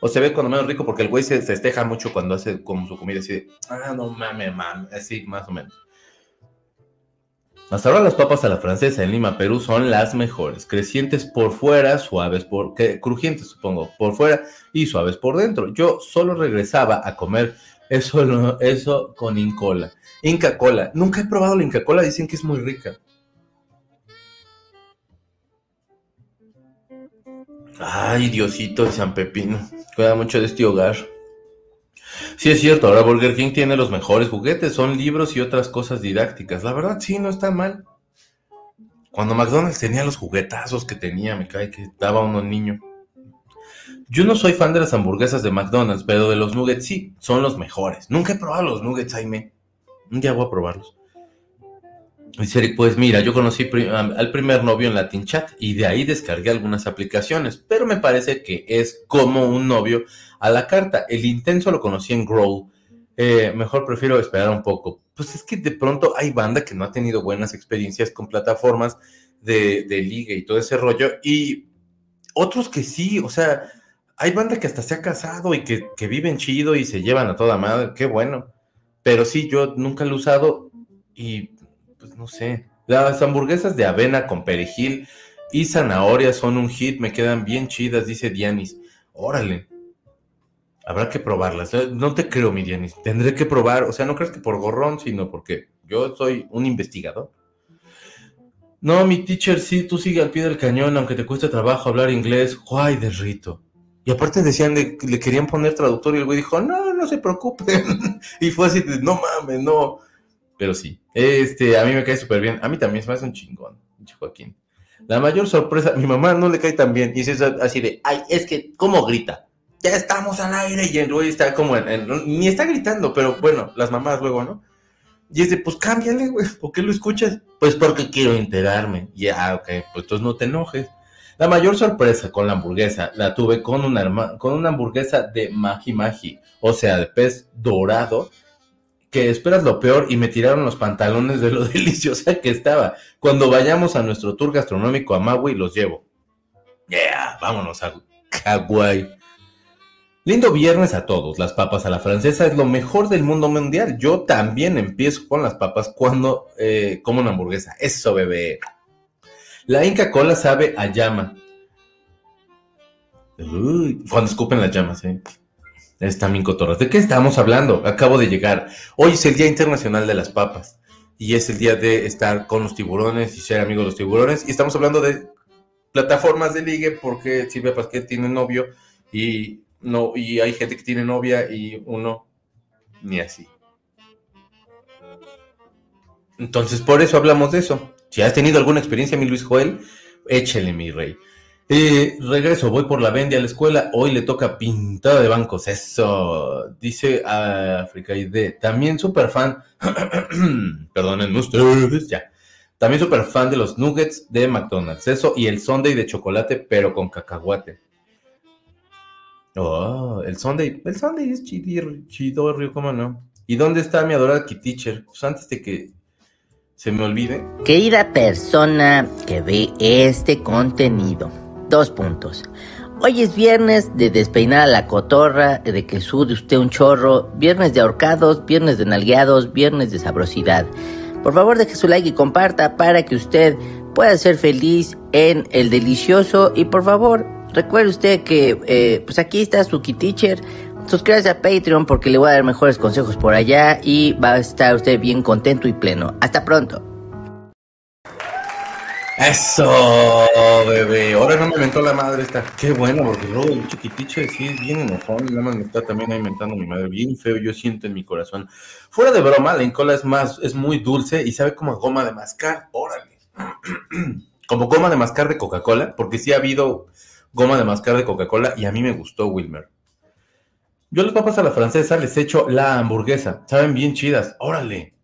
O se ve cuando menos rico porque el güey se festeja mucho cuando hace como su comida así de, ah, no mames, mames, así más o menos. Hasta ahora las papas a la francesa en Lima, Perú son las mejores, crecientes por fuera, suaves por, crujientes supongo, por fuera y suaves por dentro. Yo solo regresaba a comer eso, *laughs* eso con Incola. Inca Cola, nunca he probado la Inca Cola, dicen que es muy rica. Ay, Diosito de San Pepino, cuida mucho de este hogar. Sí, es cierto, ahora Burger King tiene los mejores juguetes, son libros y otras cosas didácticas. La verdad, sí, no está mal. Cuando McDonald's tenía los juguetazos que tenía, me cae que daba uno niño. Yo no soy fan de las hamburguesas de McDonald's, pero de los nuggets sí, son los mejores. Nunca he probado los nuggets, Jaime. Un día voy a probarlos. Dice pues mira, yo conocí al primer novio en Latin Chat y de ahí descargué algunas aplicaciones, pero me parece que es como un novio a la carta. El intenso lo conocí en Grow. Eh, mejor prefiero esperar un poco. Pues es que de pronto hay banda que no ha tenido buenas experiencias con plataformas de, de liga y todo ese rollo, y otros que sí, o sea, hay banda que hasta se ha casado y que, que viven chido y se llevan a toda madre, qué bueno. Pero sí, yo nunca lo he usado y pues no sé. Las hamburguesas de avena con perejil y zanahoria son un hit, me quedan bien chidas, dice Dianis. Órale. Habrá que probarlas. No te creo, mi Dianis. Tendré que probar, o sea, no crees que por gorrón, sino porque yo soy un investigador. No, mi teacher, sí, tú sigue al pie del cañón, aunque te cueste trabajo hablar inglés. Guay de rito. Y aparte decían, le, le querían poner traductor y el güey dijo, no, no se preocupen. *laughs* y fue así, no mames, no. Pero sí, este, a mí me cae súper bien. A mí también se me hace un chingón, Joaquín. La mayor sorpresa, mi mamá no le cae tan bien. Y es así de, ay, es que, ¿cómo grita? Ya estamos al aire y el güey está como en, ni está gritando, pero bueno, las mamás luego, ¿no? Y es de, pues cámbiale, güey, ¿por qué lo escuchas? Pues porque quiero enterarme. Ya, ok, pues entonces no te enojes. La mayor sorpresa con la hamburguesa la tuve con una, con una hamburguesa de Magi Magi, o sea, de pez dorado, que esperas lo peor y me tiraron los pantalones de lo *laughs* deliciosa que estaba. Cuando vayamos a nuestro tour gastronómico a Maui, los llevo. Yeah, vámonos a Hawái. Lindo viernes a todos. Las papas a la francesa es lo mejor del mundo mundial. Yo también empiezo con las papas cuando eh, como una hamburguesa. Eso, bebé. La Inca Cola sabe a llama. cuando escupen las llamas, ¿eh? Es también cotorras. ¿De qué estamos hablando? Acabo de llegar. Hoy es el Día Internacional de las Papas. Y es el día de estar con los tiburones y ser amigos de los tiburones. Y estamos hablando de plataformas de ligue porque Silvia Pasquet tiene novio y no y hay gente que tiene novia y uno ni así. Entonces, por eso hablamos de eso. Si has tenido alguna experiencia, mi Luis Joel, échele, mi rey. Eh, regreso, voy por la vende a la escuela. Hoy le toca pintada de bancos. Eso, dice África ID. También súper fan. *clears throat* Perdónenme ustedes, ya. También súper fan de los nuggets de McDonald's. Eso y el Sunday de chocolate, pero con cacahuate. Oh, el Sunday. El Sunday es chido, río, ¿cómo no? ¿Y dónde está mi adorada Teacher? Pues antes de que se me olvide. Querida persona que ve este contenido Dos puntos. Hoy es viernes de despeinar a la cotorra, de que sude usted un chorro, viernes de ahorcados, viernes de nalgueados, viernes de sabrosidad. Por favor deje su like y comparta para que usted pueda ser feliz en el delicioso y por favor recuerde usted que eh, pues aquí está su teacher. Suscríbase a Patreon porque le voy a dar mejores consejos por allá y va a estar usted bien contento y pleno. Hasta pronto. Eso, bebé. Ahora no me inventó la madre esta. Qué bueno, porque luego el chiquiticho sí es bien enojón. Más me está también inventando mi madre. Bien feo, yo siento en mi corazón. Fuera de broma, la Incola es más, es muy dulce y sabe como goma de mascar. Órale. *clears throat* como goma de mascar de Coca-Cola, porque sí ha habido goma de mascar de Coca-Cola y a mí me gustó Wilmer. Yo las papas a la francesa les echo la hamburguesa. Saben bien chidas. Órale.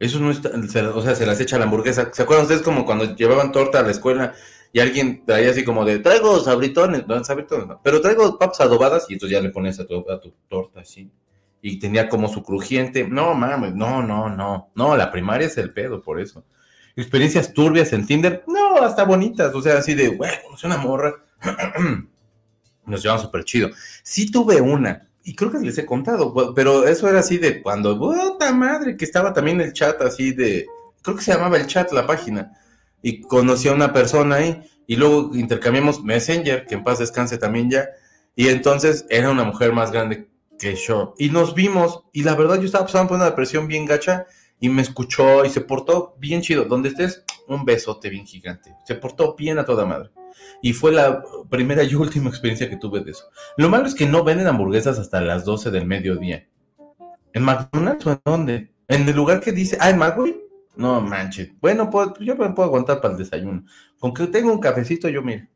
Eso no está, o sea, se las echa la hamburguesa. ¿Se acuerdan ustedes como cuando llevaban torta a la escuela y alguien traía así como de, traigo sabritones, no, sabritones, pero traigo papas adobadas y entonces ya le pones a tu, tu torta así. Y tenía como su crujiente. No, mames, no, no, no. No, la primaria es el pedo, por eso. Experiencias turbias en Tinder, no, hasta bonitas. O sea, así de, güey, conocí una morra. *clears throat* Nos llevaban súper chido. Sí tuve una, y creo que les he contado, pero eso era así de cuando, puta madre, que estaba también el chat así de, creo que se llamaba el chat la página, y conocí a una persona ahí, y luego intercambiamos Messenger, que en paz descanse también ya, y entonces era una mujer más grande que yo, y nos vimos, y la verdad yo estaba pasando por una depresión bien gacha, y me escuchó y se portó bien chido. Donde estés, un besote bien gigante. Se portó bien a toda madre. Y fue la primera y última experiencia que tuve de eso. Lo malo es que no venden hamburguesas hasta las 12 del mediodía. ¿En McDonald's o en dónde? ¿En el lugar que dice, ah, en Magui? No manches. Bueno, pues, yo me puedo aguantar para el desayuno. Con que tengo un cafecito, yo mire.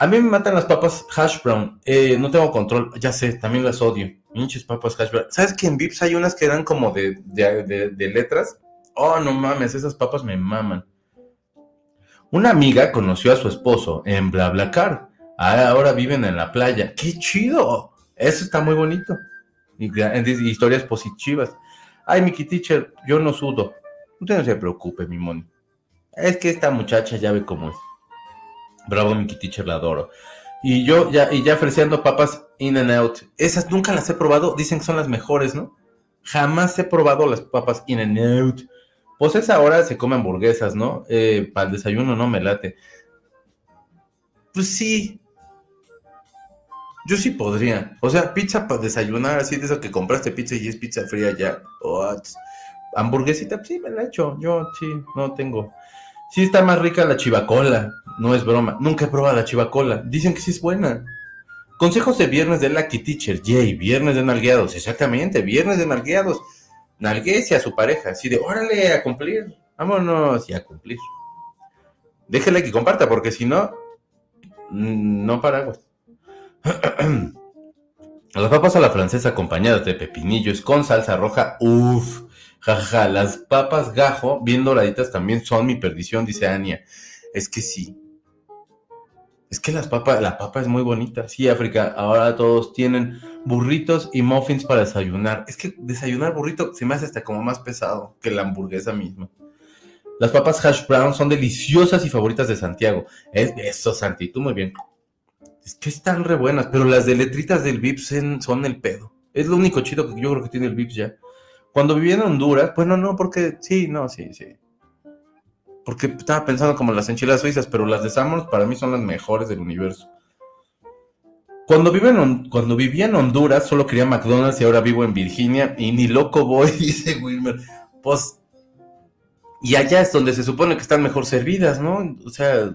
A mí me matan las papas hash brown. Eh, no tengo control. Ya sé, también las odio. Pinches papas hash brown. ¿Sabes que en Vips hay unas que eran como de, de, letras? Oh, no mames, esas papas me maman. Una amiga conoció a su esposo en BlaBlaCar. Ah, ahora viven en la playa. ¡Qué chido! Eso está muy bonito. Y, historias positivas. Ay, Mickey Teacher, yo no sudo. Usted no se preocupe, mi moni. Es que esta muchacha ya ve cómo es. Bravo, Mickey Teacher, la adoro. Y yo ya, y ya ofreciendo papas In and Out. Esas nunca las he probado, dicen que son las mejores, ¿no? Jamás he probado las papas In and Out. Pues esa hora se come hamburguesas, ¿no? Eh, para el desayuno no me late. Pues sí. Yo sí podría. O sea, pizza para desayunar, así de eso que compraste pizza y es pizza fría ya. hamburguesita, pues sí me la he hecho. Yo sí, no tengo. Sí está más rica la chivacola, no es broma. Nunca he probado la chivacola. Dicen que sí es buena. Consejos de viernes de Lucky Teacher. Yay, viernes de nalgueados. Exactamente, viernes de nalgueados. Nalguese a su pareja. Así de, órale, a cumplir. Vámonos y a cumplir. Déjele que comparta, porque si no, no paraguas. *clears throat* Las papas a la francesa acompañadas de pepinillos con salsa roja. Uff. Jaja, las papas gajo, bien doraditas, también son mi perdición, dice Ania. Es que sí. Es que las papas, la papa es muy bonita. Sí, África, ahora todos tienen burritos y muffins para desayunar. Es que desayunar burrito se me hace hasta como más pesado que la hamburguesa misma. Las papas hash brown son deliciosas y favoritas de Santiago. Es, eso, Santi, tú muy bien. Es que están re buenas, pero las de letritas del Vips son el pedo. Es lo único chido que yo creo que tiene el Vips ya. Cuando vivía en Honduras, bueno, no, porque sí, no, sí, sí. Porque estaba pensando como las enchiladas suizas, pero las de Samuels para mí son las mejores del universo. Cuando, vive en, cuando vivía en Honduras, solo quería McDonald's y ahora vivo en Virginia y ni loco voy, *laughs* dice Wilmer. Pues, y allá es donde se supone que están mejor servidas, ¿no? O sea,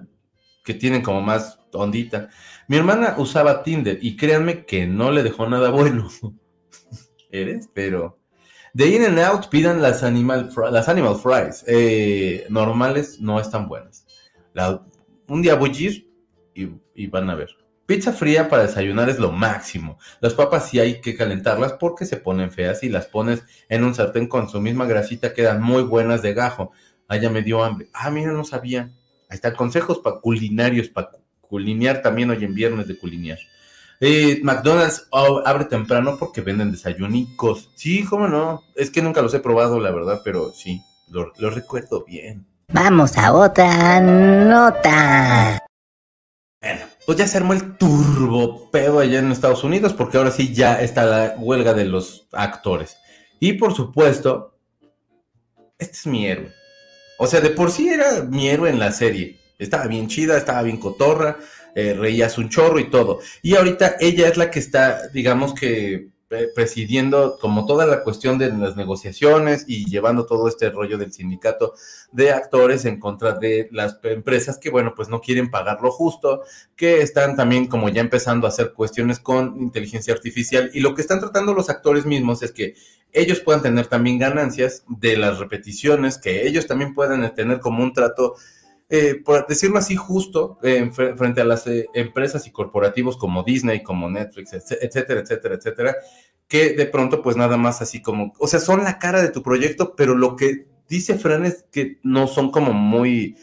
que tienen como más ondita. Mi hermana usaba Tinder y créanme que no le dejó nada bueno. *laughs* Eres, pero de In and Out pidan las Animal, las animal Fries. Eh, normales no están buenas. un día voy a ir y, van a ver. Pizza fría para desayunar es lo máximo. Las papas sí hay que calentarlas porque se ponen feas y las pones en un sartén con su misma grasita quedan muy buenas de gajo. Ah, ya me dio hambre. Ah, mira, no sabía. Ahí están consejos para culinarios, para culinear también hoy en viernes de culinear. Eh, McDonald's abre temprano porque venden desayunicos. Sí, cómo no. Es que nunca los he probado, la verdad, pero sí, lo, recuerdo bien. Vamos a otra nota. Bueno, pues ya se armó el turbo pedo allá en Estados Unidos porque ahora sí ya está la huelga de los actores. Y por supuesto, este es mi héroe. O sea, de por sí era mi héroe en la serie. Estaba bien chida, estaba bien cotorra, eh, reías un chorro y todo. Y ahorita ella es la que está, digamos que presidiendo como toda la cuestión de las negociaciones y llevando todo este rollo del sindicato de actores en contra de las empresas que, bueno, pues no quieren pagar lo justo, que están también como ya empezando a hacer cuestiones con inteligencia artificial. Y lo que están tratando los actores mismos es que ellos puedan tener también ganancias de las repeticiones, que ellos también puedan tener como un trato eh, por decirlo así, justo eh, frente a las eh, empresas y corporativos como Disney, como Netflix, etcétera, etcétera, etcétera, que de pronto pues nada más así como, o sea, son la cara de tu proyecto, pero lo que dice Fran es que no son como muy,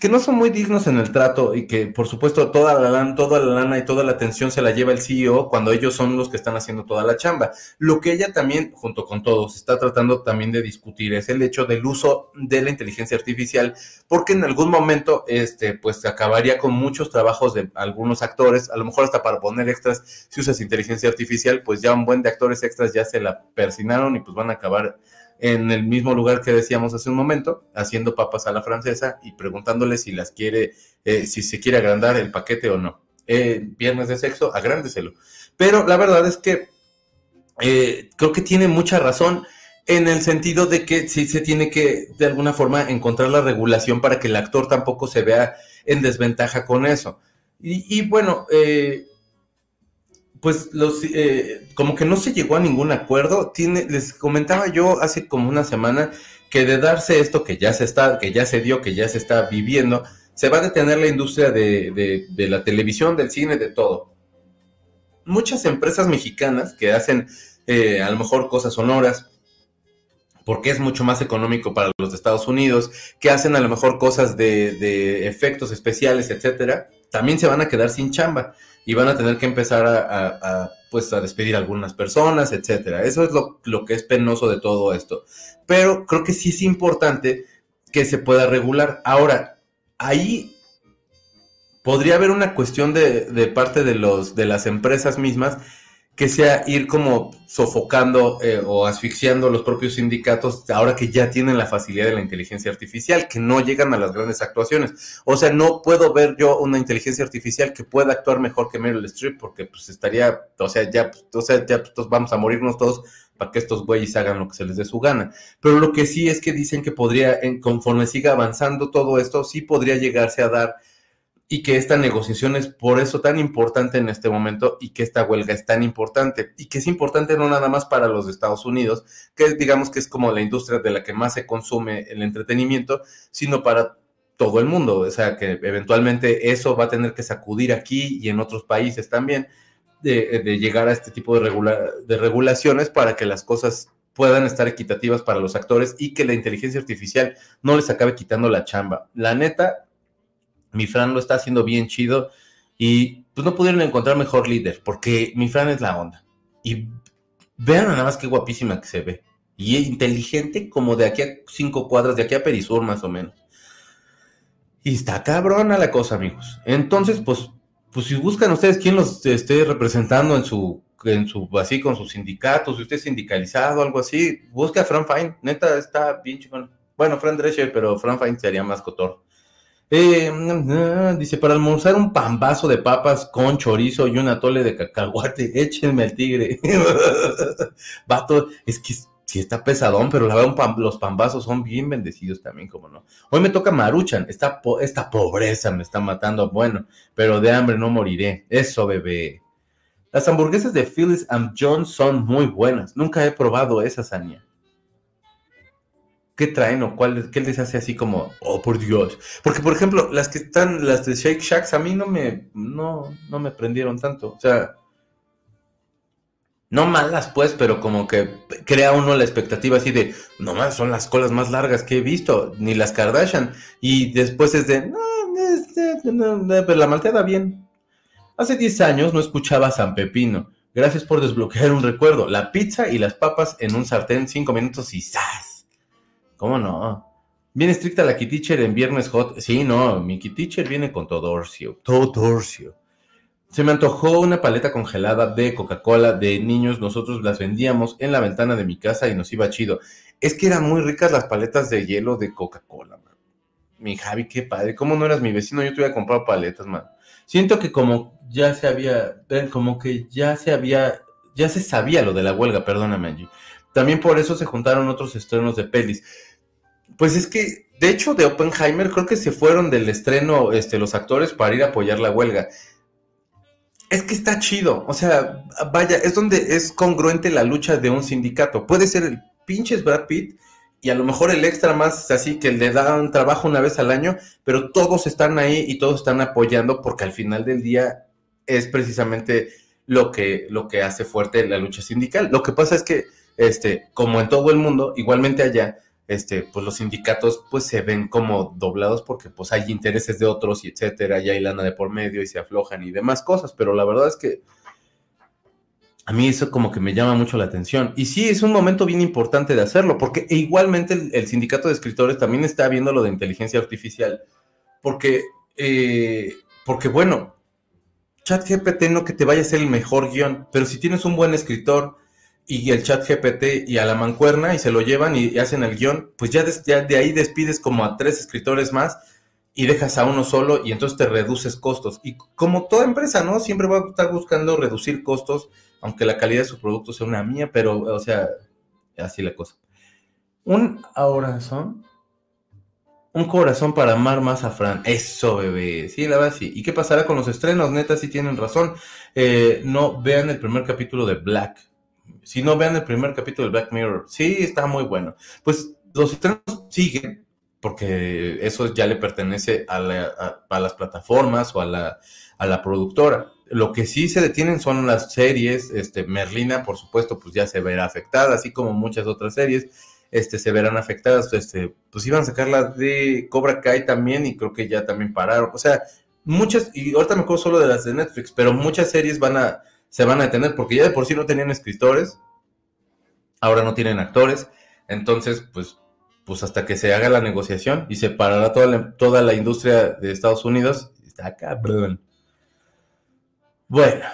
que no son muy dignos en el trato y que por supuesto toda la, lana, toda la lana y toda la atención se la lleva el CEO cuando ellos son los que están haciendo toda la chamba. Lo que ella también, junto con todos, está tratando también de discutir es el hecho del uso de la inteligencia artificial, porque en algún momento, este, pues se acabaría con muchos trabajos de algunos actores, a lo mejor hasta para poner extras, si usas inteligencia artificial, pues ya un buen de actores extras ya se la persinaron y pues van a acabar en el mismo lugar que decíamos hace un momento, haciendo papas a la francesa y preguntándole si las quiere, eh, si se quiere agrandar el paquete o no. Eh, viernes de sexo, agrándeselo. Pero la verdad es que eh, creo que tiene mucha razón en el sentido de que sí se tiene que, de alguna forma, encontrar la regulación para que el actor tampoco se vea en desventaja con eso. Y, y bueno, eh, pues los eh, como que no se llegó a ningún acuerdo. Tiene, les comentaba yo hace como una semana que de darse esto que ya se está, que ya se dio, que ya se está viviendo, se va a detener la industria de, la televisión, del cine, de todo. Muchas empresas mexicanas que hacen eh, a lo mejor cosas sonoras, porque es mucho más económico para los Estados Unidos, que hacen a lo mejor cosas de efectos especiales, etcétera, también se van a quedar sin chamba y van a tener que empezar a, pues, a despedir a algunas personas, etcétera. Eso es lo, lo, que es penoso de todo esto. Pero creo que sí es importante que se pueda regular. Ahora, ahí podría haber una cuestión de, de parte de, los, de las empresas mismas que sea ir como sofocando eh, o asfixiando los propios sindicatos ahora que ya tienen la facilidad de la inteligencia artificial, que no llegan a las grandes actuaciones. O sea, no puedo ver yo una inteligencia artificial que pueda actuar mejor que Meryl Streep porque pues estaría, o sea, ya, o sea, ya pues, vamos a morirnos todos para que estos güeyes hagan lo que se les dé su gana. Pero lo que sí es que dicen que podría, conforme siga avanzando todo esto, sí podría llegarse a dar y que esta negociación es por eso tan importante en este momento y que esta huelga es tan importante y que es importante no nada más para los Estados Unidos, que digamos que es como la industria de la que más se consume el entretenimiento, sino para todo el mundo, o sea que eventualmente eso va a tener que sacudir aquí y en otros países también de, llegar a este tipo de, de regulaciones para que las cosas puedan estar equitativas para los actores y que la inteligencia artificial no les acabe quitando la chamba. La neta, mi Fran lo está haciendo bien chido y pues no pudieron encontrar mejor líder porque mi Fran es la onda. Y vean nada más qué guapísima que se ve. Y inteligente como de aquí a cinco cuadras, de aquí a Perisur más o menos. Y está cabrona la cosa, amigos. Entonces, pues, pues si buscan ustedes quién los esté representando en su, en su, así con sus sindicatos, si usted es sindicalizado, algo así, busca a Fran Fine, neta, está bien chingón. Bueno, Fran Drescher, pero Fran Fine sería más cotor. Eh, dice, para almorzar un pambazo de papas con chorizo y un atole de cacahuate, *laughs* échenme el tigre. *laughs* Vato, es que sí está pesadón, pero la verdad los pambazos son bien bendecidos también, como no. Hoy me toca maruchan, esta, esta pobreza me está matando, bueno, pero de hambre no moriré. Eso, bebé. Las hamburguesas de Phyllis and John son muy buenas. Nunca he probado esas, Ania. ¿Qué traen o cuál, qué les hace así como, oh por Dios? Porque, por ejemplo, las que están, las de Shake Shacks, a mí no me, no, no me prendieron tanto. O sea, no malas pues, pero como que crea uno la expectativa así de, no más, son las colas más largas que he visto, ni las Kardashian. Y después es de, no, no, pero la malteada bien. Hace 10 años no escuchaba San Pepino. Gracias por desbloquear un recuerdo. La pizza y las papas en un sartén, 5 minutos y ¡zas! ¿Cómo no? Bien estricta la Kiteacher en Viernes Hot. Sí, no, mi Kiteacher viene con Todorcio. Todorcio. Se me antojó una paleta congelada de Coca-Cola de niños. Nosotros las vendíamos en la ventana de mi casa y nos iba chido. Es que eran muy ricas las paletas de hielo de Coca-Cola. Mi Javi, qué padre. ¿Cómo no eras mi vecino? Yo te hubiera comprado paletas, man. Siento que como ya se había, como que ya se había, ya se sabía lo de la huelga, perdóname, Angie. También por eso se juntaron otros estrenos de pelis. Pues es que, de hecho, de Oppenheimer creo que se fueron del estreno este, los actores para ir a apoyar la huelga. Es que está chido, o sea, vaya, es donde es congruente la lucha de un sindicato. Puede ser el pinches Brad Pitt y a lo mejor el extra más así que le dan trabajo una vez al año, pero todos están ahí y todos están apoyando porque al final del día es precisamente lo que, lo que hace fuerte la lucha sindical. Lo que pasa es que, este, como en todo el mundo, igualmente allá, este, pues los sindicatos pues se ven como doblados porque pues hay intereses de otros y etcétera, y hay lana de por medio y se aflojan y demás cosas, pero la verdad es que a mí eso como que me llama mucho la atención. Y sí, es un momento bien importante de hacerlo, porque igualmente el, sindicato de escritores también está viendo lo de inteligencia artificial, porque, eh, porque bueno, ChatGPT no que te vaya a ser el mejor guion, pero si tienes un buen escritor y el ChatGPT y a la mancuerna y se lo llevan y, hacen el guion, pues ya, ya de ahí despides como a tres escritores más y dejas a uno solo y entonces te reduces costos. Y como toda empresa, ¿no? Siempre va a estar buscando reducir costos, aunque la calidad de su producto sea una mía, pero, o sea, así la cosa. Un corazón. Un corazón para amar más a Fran. Eso, bebé. Sí, la verdad, sí. ¿Y qué pasará con los estrenos? Neta, sí tienen razón. Eh, no vean el primer capítulo de Black. Si no vean el primer capítulo de Black Mirror. Sí, está muy bueno. Pues los estrenos siguen porque eso ya le pertenece a, las plataformas o a la, a la, productora. Lo que sí se detienen son las series, este, Merlina, por supuesto, pues ya se verá afectada, así como muchas otras series, este, se verán afectadas, este, pues iban a sacarla de Cobra Kai también y creo que ya también pararon, o sea, muchas, y ahorita me acuerdo solo de las de Netflix, pero muchas series van a, se van a detener porque ya de por sí no tenían escritores, ahora no tienen actores, entonces, pues pues hasta que se haga la negociación y se parará toda la, toda la industria de Estados Unidos. Está cabrón. Bueno,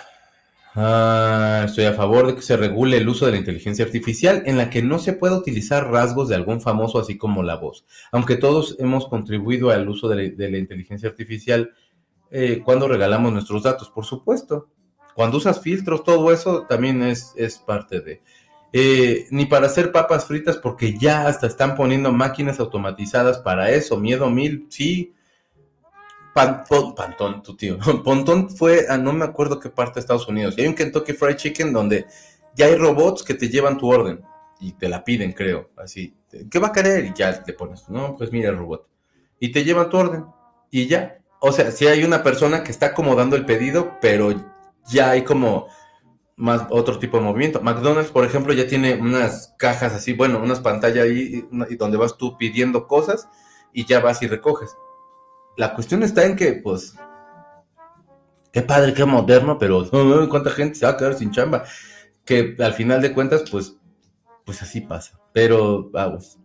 ah, estoy a favor de que se regule el uso de la inteligencia artificial en la que no se pueda utilizar rasgos de algún famoso así como la voz. Aunque todos hemos contribuido al uso de la, inteligencia artificial eh, cuando regalamos nuestros datos, por supuesto. Cuando usas filtros, todo eso también es, es parte de... Eh, ni para hacer papas fritas, porque ya hasta están poniendo máquinas automatizadas para eso. Miedo mil, sí. Pantón, tu tío. *laughs* Pontón fue a no me acuerdo qué parte de Estados Unidos. Y hay un Kentucky Fried Chicken donde ya hay robots que te llevan tu orden y te la piden, creo. Así, ¿qué va a querer? Y ya te pones, no, pues mira el robot. Y te llevan tu orden y ya. O sea, si hay una persona que está acomodando el pedido, pero ya hay como más otro tipo de movimiento. McDonald's, por ejemplo, ya tiene unas cajas así, bueno, unas pantallas ahí donde vas tú pidiendo cosas y ya vas y recoges. La cuestión está en que, pues, qué padre, qué moderno, pero cuánta gente se va a quedar sin chamba. Que al final de cuentas, pues, pues así pasa. Pero, vamos,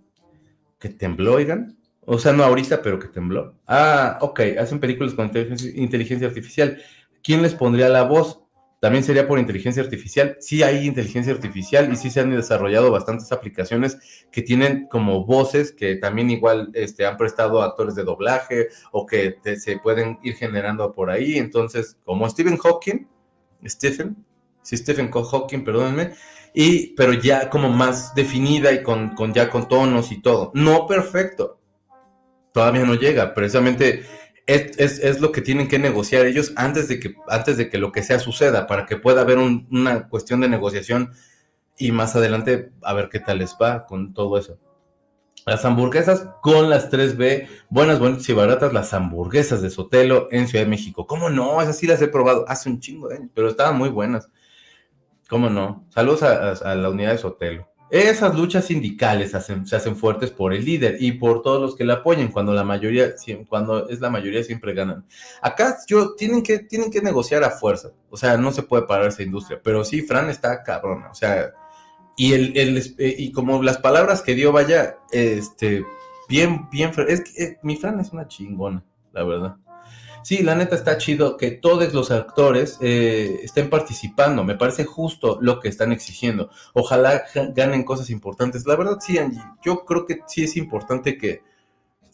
que tembló, oigan. O sea, no ahorita, pero que tembló. Ah, ok, hacen películas con inteligencia artificial. ¿Quién les pondría la voz? También sería por inteligencia artificial. Sí hay inteligencia artificial y sí se han desarrollado bastantes aplicaciones que tienen como voces que también igual este, han prestado actores de doblaje o que se pueden ir generando por ahí. Entonces, como Stephen Hawking, Stephen, sí, Stephen Hawking, perdónenme, y, pero ya como más definida y con, con ya con tonos y todo. No perfecto. Todavía no llega. Precisamente es, lo que tienen que negociar ellos antes de que, antes de que lo que sea suceda, para que pueda haber una cuestión de negociación y más adelante a ver qué tal les va con todo eso. Las hamburguesas con las 3B, buenas, buenas y baratas, las hamburguesas de Sotelo en Ciudad de México. ¿Cómo no? Esas sí las he probado hace un chingo de años, pero estaban muy buenas. ¿Cómo no? Saludos a la unidad de Sotelo. Esas luchas sindicales se hacen fuertes por el líder y por todos los que le apoyen, cuando la mayoría, cuando es la mayoría siempre ganan. Acá yo, tienen que, tienen que negociar a fuerza, o sea, no se puede parar esa industria, pero sí, Fran está cabrona, o sea, y, el, el eh, y como las palabras que dio, vaya, este, bien, bien, es que eh, mi Fran es una chingona, la verdad. Sí, la neta está chido que todos los actores eh, estén participando. Me parece justo lo que están exigiendo. Ojalá ganen cosas importantes. La verdad, sí, Angie. Yo creo que sí es importante que,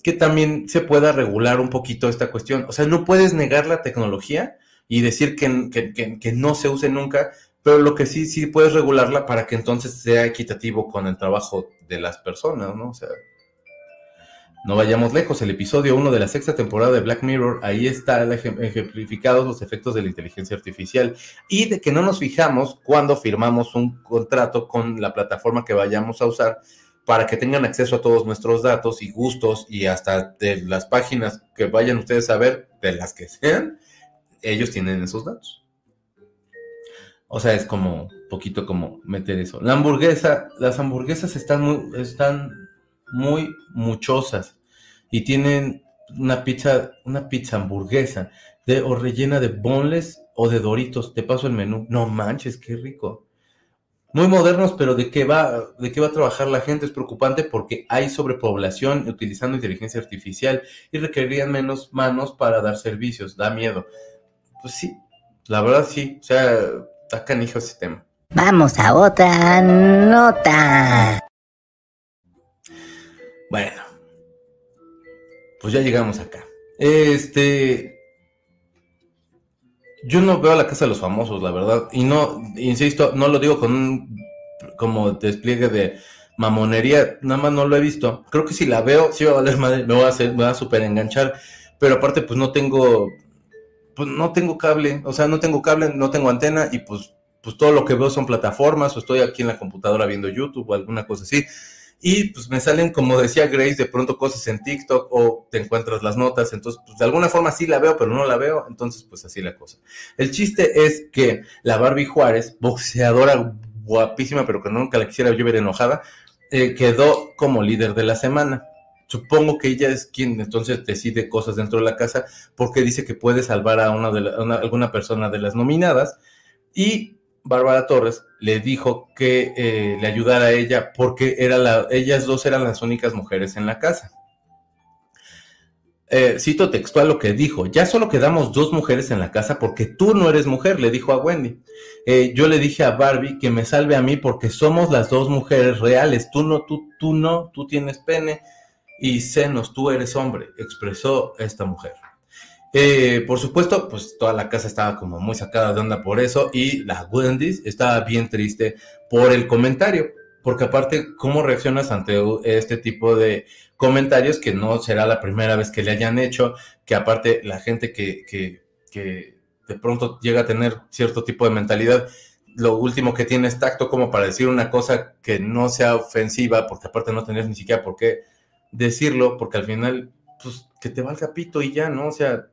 que también se pueda regular un poquito esta cuestión. O sea, no puedes negar la tecnología y decir que, que, que no se use nunca, pero lo que sí, sí puedes regularla para que entonces sea equitativo con el trabajo de las personas, ¿no? O sea, no vayamos lejos, el episodio 1 de la sexta temporada de Black Mirror, ahí están ejemplificados los efectos de la inteligencia artificial y de que no nos fijamos cuando firmamos un contrato con la plataforma que vayamos a usar para que tengan acceso a todos nuestros datos y gustos y hasta de las páginas que vayan ustedes a ver, de las que sean, ellos tienen esos datos. O sea, es como poquito como meter eso. La hamburguesa, las hamburguesas están muy, están muy muchosas y tienen una pizza, una pizza hamburguesa de o rellena de boneless o de doritos. Te paso el menú. No manches, qué rico. Muy modernos, pero de qué va, de qué va a trabajar la gente es preocupante porque hay sobrepoblación utilizando inteligencia artificial y requerirían menos manos para dar servicios. Da miedo. Pues sí, la verdad sí. O sea, está canijo ese tema. Vamos a otra nota. Bueno, pues ya llegamos acá. Este. Yo no veo la casa de los famosos, la verdad. Y no, insisto, no lo digo con un como despliegue de mamonería, nada más no lo he visto. Creo que si la veo, sí va a valer madre, me va a hacer, me va a super enganchar. Pero aparte, pues no tengo, pues no tengo cable, o sea, no tengo cable, no tengo antena, y pues, pues todo lo que veo son plataformas, o estoy aquí en la computadora viendo YouTube o alguna cosa así y pues me salen, como decía Grace, de pronto cosas en TikTok o te encuentras las notas, entonces pues de alguna forma sí la veo, pero no la veo, entonces pues así la cosa. El chiste es que la Barbie Juárez, boxeadora guapísima, pero que nunca la quisiera yo ver enojada, eh, quedó como líder de la semana. Supongo que ella es quien entonces decide cosas dentro de la casa porque dice que puede salvar a una de alguna persona de las nominadas y Bárbara Torres le dijo que eh, le ayudara a ella porque era la, ellas dos eran las únicas mujeres en la casa. Eh, cito textual lo que dijo, ya solo quedamos dos mujeres en la casa porque tú no eres mujer, le dijo a Wendy. Eh, yo le dije a Barbie que me salve a mí porque somos las dos mujeres reales, tú no, tú, tú no, tú tienes pene y senos, tú eres hombre, expresó esta mujer. Eh, por supuesto, pues toda la casa estaba como muy sacada de onda por eso y la Wendy's estaba bien triste por el comentario, porque aparte, ¿cómo reaccionas ante este tipo de comentarios que no será la primera vez que le hayan hecho? Que aparte la gente que, que, de pronto llega a tener cierto tipo de mentalidad, lo último que tiene es tacto como para decir una cosa que no sea ofensiva, porque aparte no tenías ni siquiera por qué decirlo, porque al final, pues que te valga pito y ya, ¿no? O sea,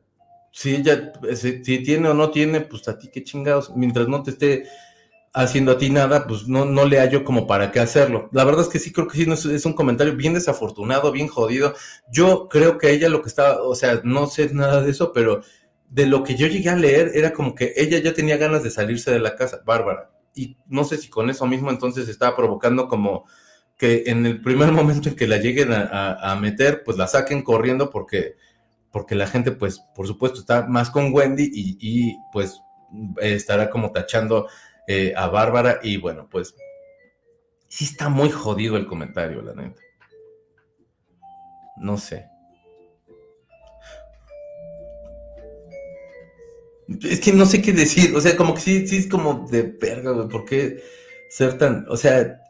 si ella, si, tiene o no tiene, pues a ti qué chingados, mientras no te esté haciendo a ti nada, pues no, no le hallo como para qué hacerlo. La verdad es que sí, creo que sí, es, un comentario bien desafortunado, bien jodido. Yo creo que ella lo que estaba, o sea, no sé nada de eso, pero de lo que yo llegué a leer era como que ella ya tenía ganas de salirse de la casa, Bárbara. Y no sé si con eso mismo entonces estaba provocando como que en el primer *laughs* momento en que la lleguen a meter, pues la saquen corriendo porque porque la gente, pues, por supuesto, está más con Wendy y, pues estará como tachando eh, a Bárbara y bueno, pues sí está muy jodido el comentario, la neta. No sé. Es que no sé qué decir, o sea, como que sí, sí es como de verga, güey, ¿por qué ser tan, o sea,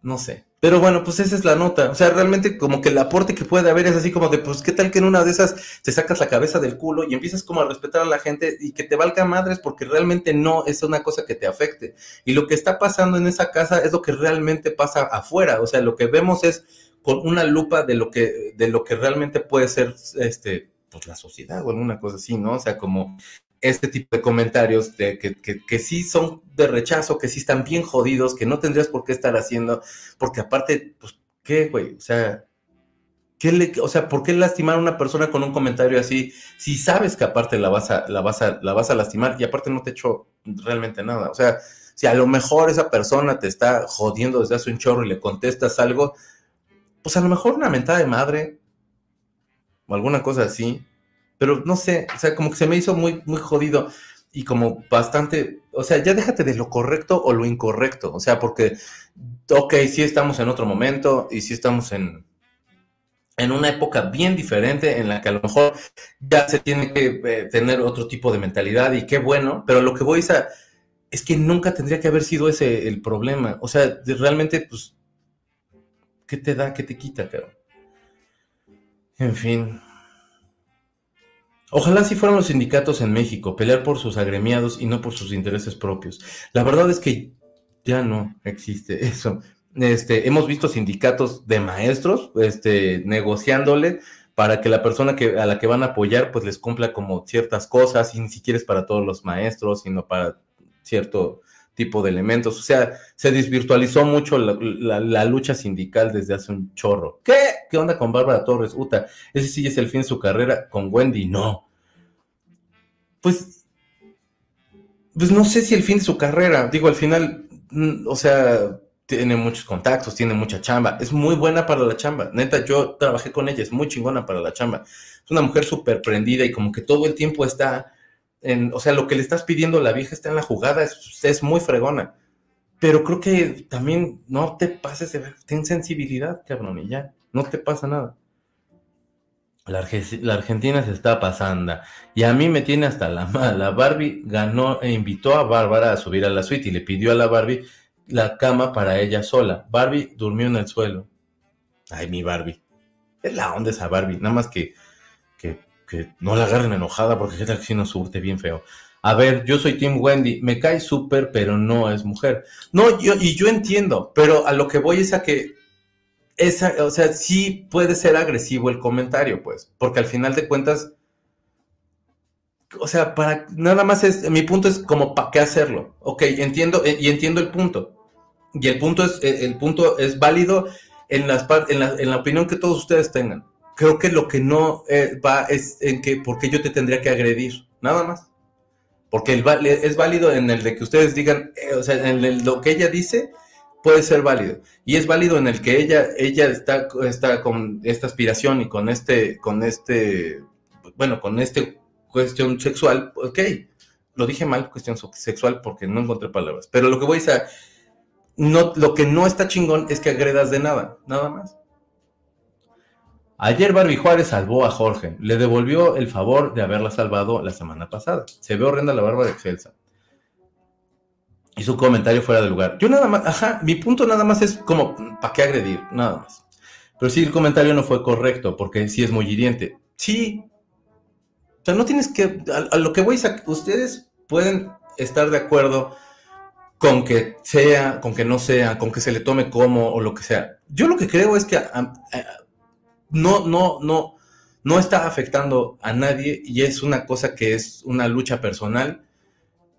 no sé. Pero bueno, pues esa es la nota. O sea, realmente como que el aporte que puede haber es así como de, pues, ¿qué tal que en una de esas te sacas la cabeza del culo y empiezas como a respetar a la gente y que te valga madres porque realmente no es una cosa que te afecte? Y lo que está pasando en esa casa es lo que realmente pasa afuera. O sea, lo que vemos es con una lupa de lo que, de lo que realmente puede ser, este, pues la sociedad o alguna cosa así, ¿no? O sea, como este tipo de comentarios de que, que, sí son de rechazo, que sí están bien jodidos, que no tendrías por qué estar haciendo, porque aparte, pues, ¿qué, güey? O sea, ¿qué o sea, ¿por qué lastimar a una persona con un comentario así si sabes que aparte la vas a, la vas a, la vas a lastimar y aparte no te hecho realmente nada? O sea, si a lo mejor esa persona te está jodiendo desde hace un chorro y le contestas algo, pues a lo mejor una mentada de madre o alguna cosa así, pero no sé, o sea, como que se me hizo muy, muy jodido y como bastante, o sea, ya déjate de lo correcto o lo incorrecto, o sea, porque, ok, sí estamos en otro momento y sí estamos en, en una época bien diferente en la que a lo mejor ya se tiene que eh, tener otro tipo de mentalidad y qué bueno, pero lo que voy a es que nunca tendría que haber sido ese el problema, o sea, realmente, pues, ¿qué te da, qué te quita, pero En fin, Ojalá si fueran los sindicatos en México, pelear por sus agremiados y no por sus intereses propios. La verdad es que ya no existe *laughs* eso. Este, hemos visto sindicatos de maestros este, negociándole para que la persona que, a la que van a apoyar pues les cumpla como ciertas cosas, y ni siquiera es para todos los maestros, sino para cierto tipo de elementos. O sea, se desvirtualizó mucho la, lucha sindical desde hace un chorro. ¿Qué? ¿Qué onda con Bárbara Torres? Uta, ese sí es el fin de su carrera. Con Wendy, no. Pues, pues no sé si el fin de su carrera. Digo, al final, mm, o sea, tiene muchos contactos, tiene mucha chamba. Es muy buena para la chamba. Neta, yo trabajé con ella, es muy chingona para la chamba. Es una mujer súper prendida y como que todo el tiempo está o sea, lo que le estás pidiendo la vieja está en la jugada, es, muy fregona. Pero creo que también no te pases ten sensibilidad, cabrón, y ya, no te pasa nada. La, Argentina se está pasando. Y a mí me tiene hasta la mala. Barbie ganó e invitó a Bárbara a subir a la suite y le pidió a la Barbie la cama para ella sola. Barbie durmió en el suelo. Ay, mi Barbie. Es la onda esa Barbie. Nada más que, que que no la agarren enojada porque qué tal si nos surte bien feo. A ver, yo soy Tim Wendy, me cae súper, pero no es mujer. No, yo, y yo entiendo, pero a lo que voy es a que esa, o sea, sí puede ser agresivo el comentario, pues, porque al final de cuentas, o sea, para nada más es, mi punto es como para qué hacerlo. Ok, entiendo, eh, y entiendo el punto. Y el punto es, eh, el punto es válido en, las, en, la, en la opinión que todos ustedes tengan creo que lo que no eh, va es en que, porque yo te tendría que agredir? Nada más. Porque el, es válido en el de que ustedes digan, eh, o sea, en lo que ella dice, puede ser válido. Y es válido en el que ella, ella está, está con esta aspiración y con este, con este, bueno, con este cuestión sexual, ok. Lo dije mal, cuestión sexual, porque no encontré palabras. Pero lo que voy a decir, no, lo que no está chingón es que agredas de nada, nada más. Ayer Barbie Juárez salvó a Jorge, le devolvió el favor de haberla salvado la semana pasada. Se ve horrenda la barba de Excelsa. Y su comentario fuera de lugar. Yo nada más, ajá, mi punto nada más es como, ¿para qué agredir? Nada más. Pero sí, el comentario no fue correcto, porque sí es muy hiriente. Sí. O sea, no tienes que, a, lo que voy a ustedes pueden estar de acuerdo con que sea, con que no sea, con que se le tome como o lo que sea. Yo lo que creo es que no, no, no, no está afectando a nadie y es una cosa que es una lucha personal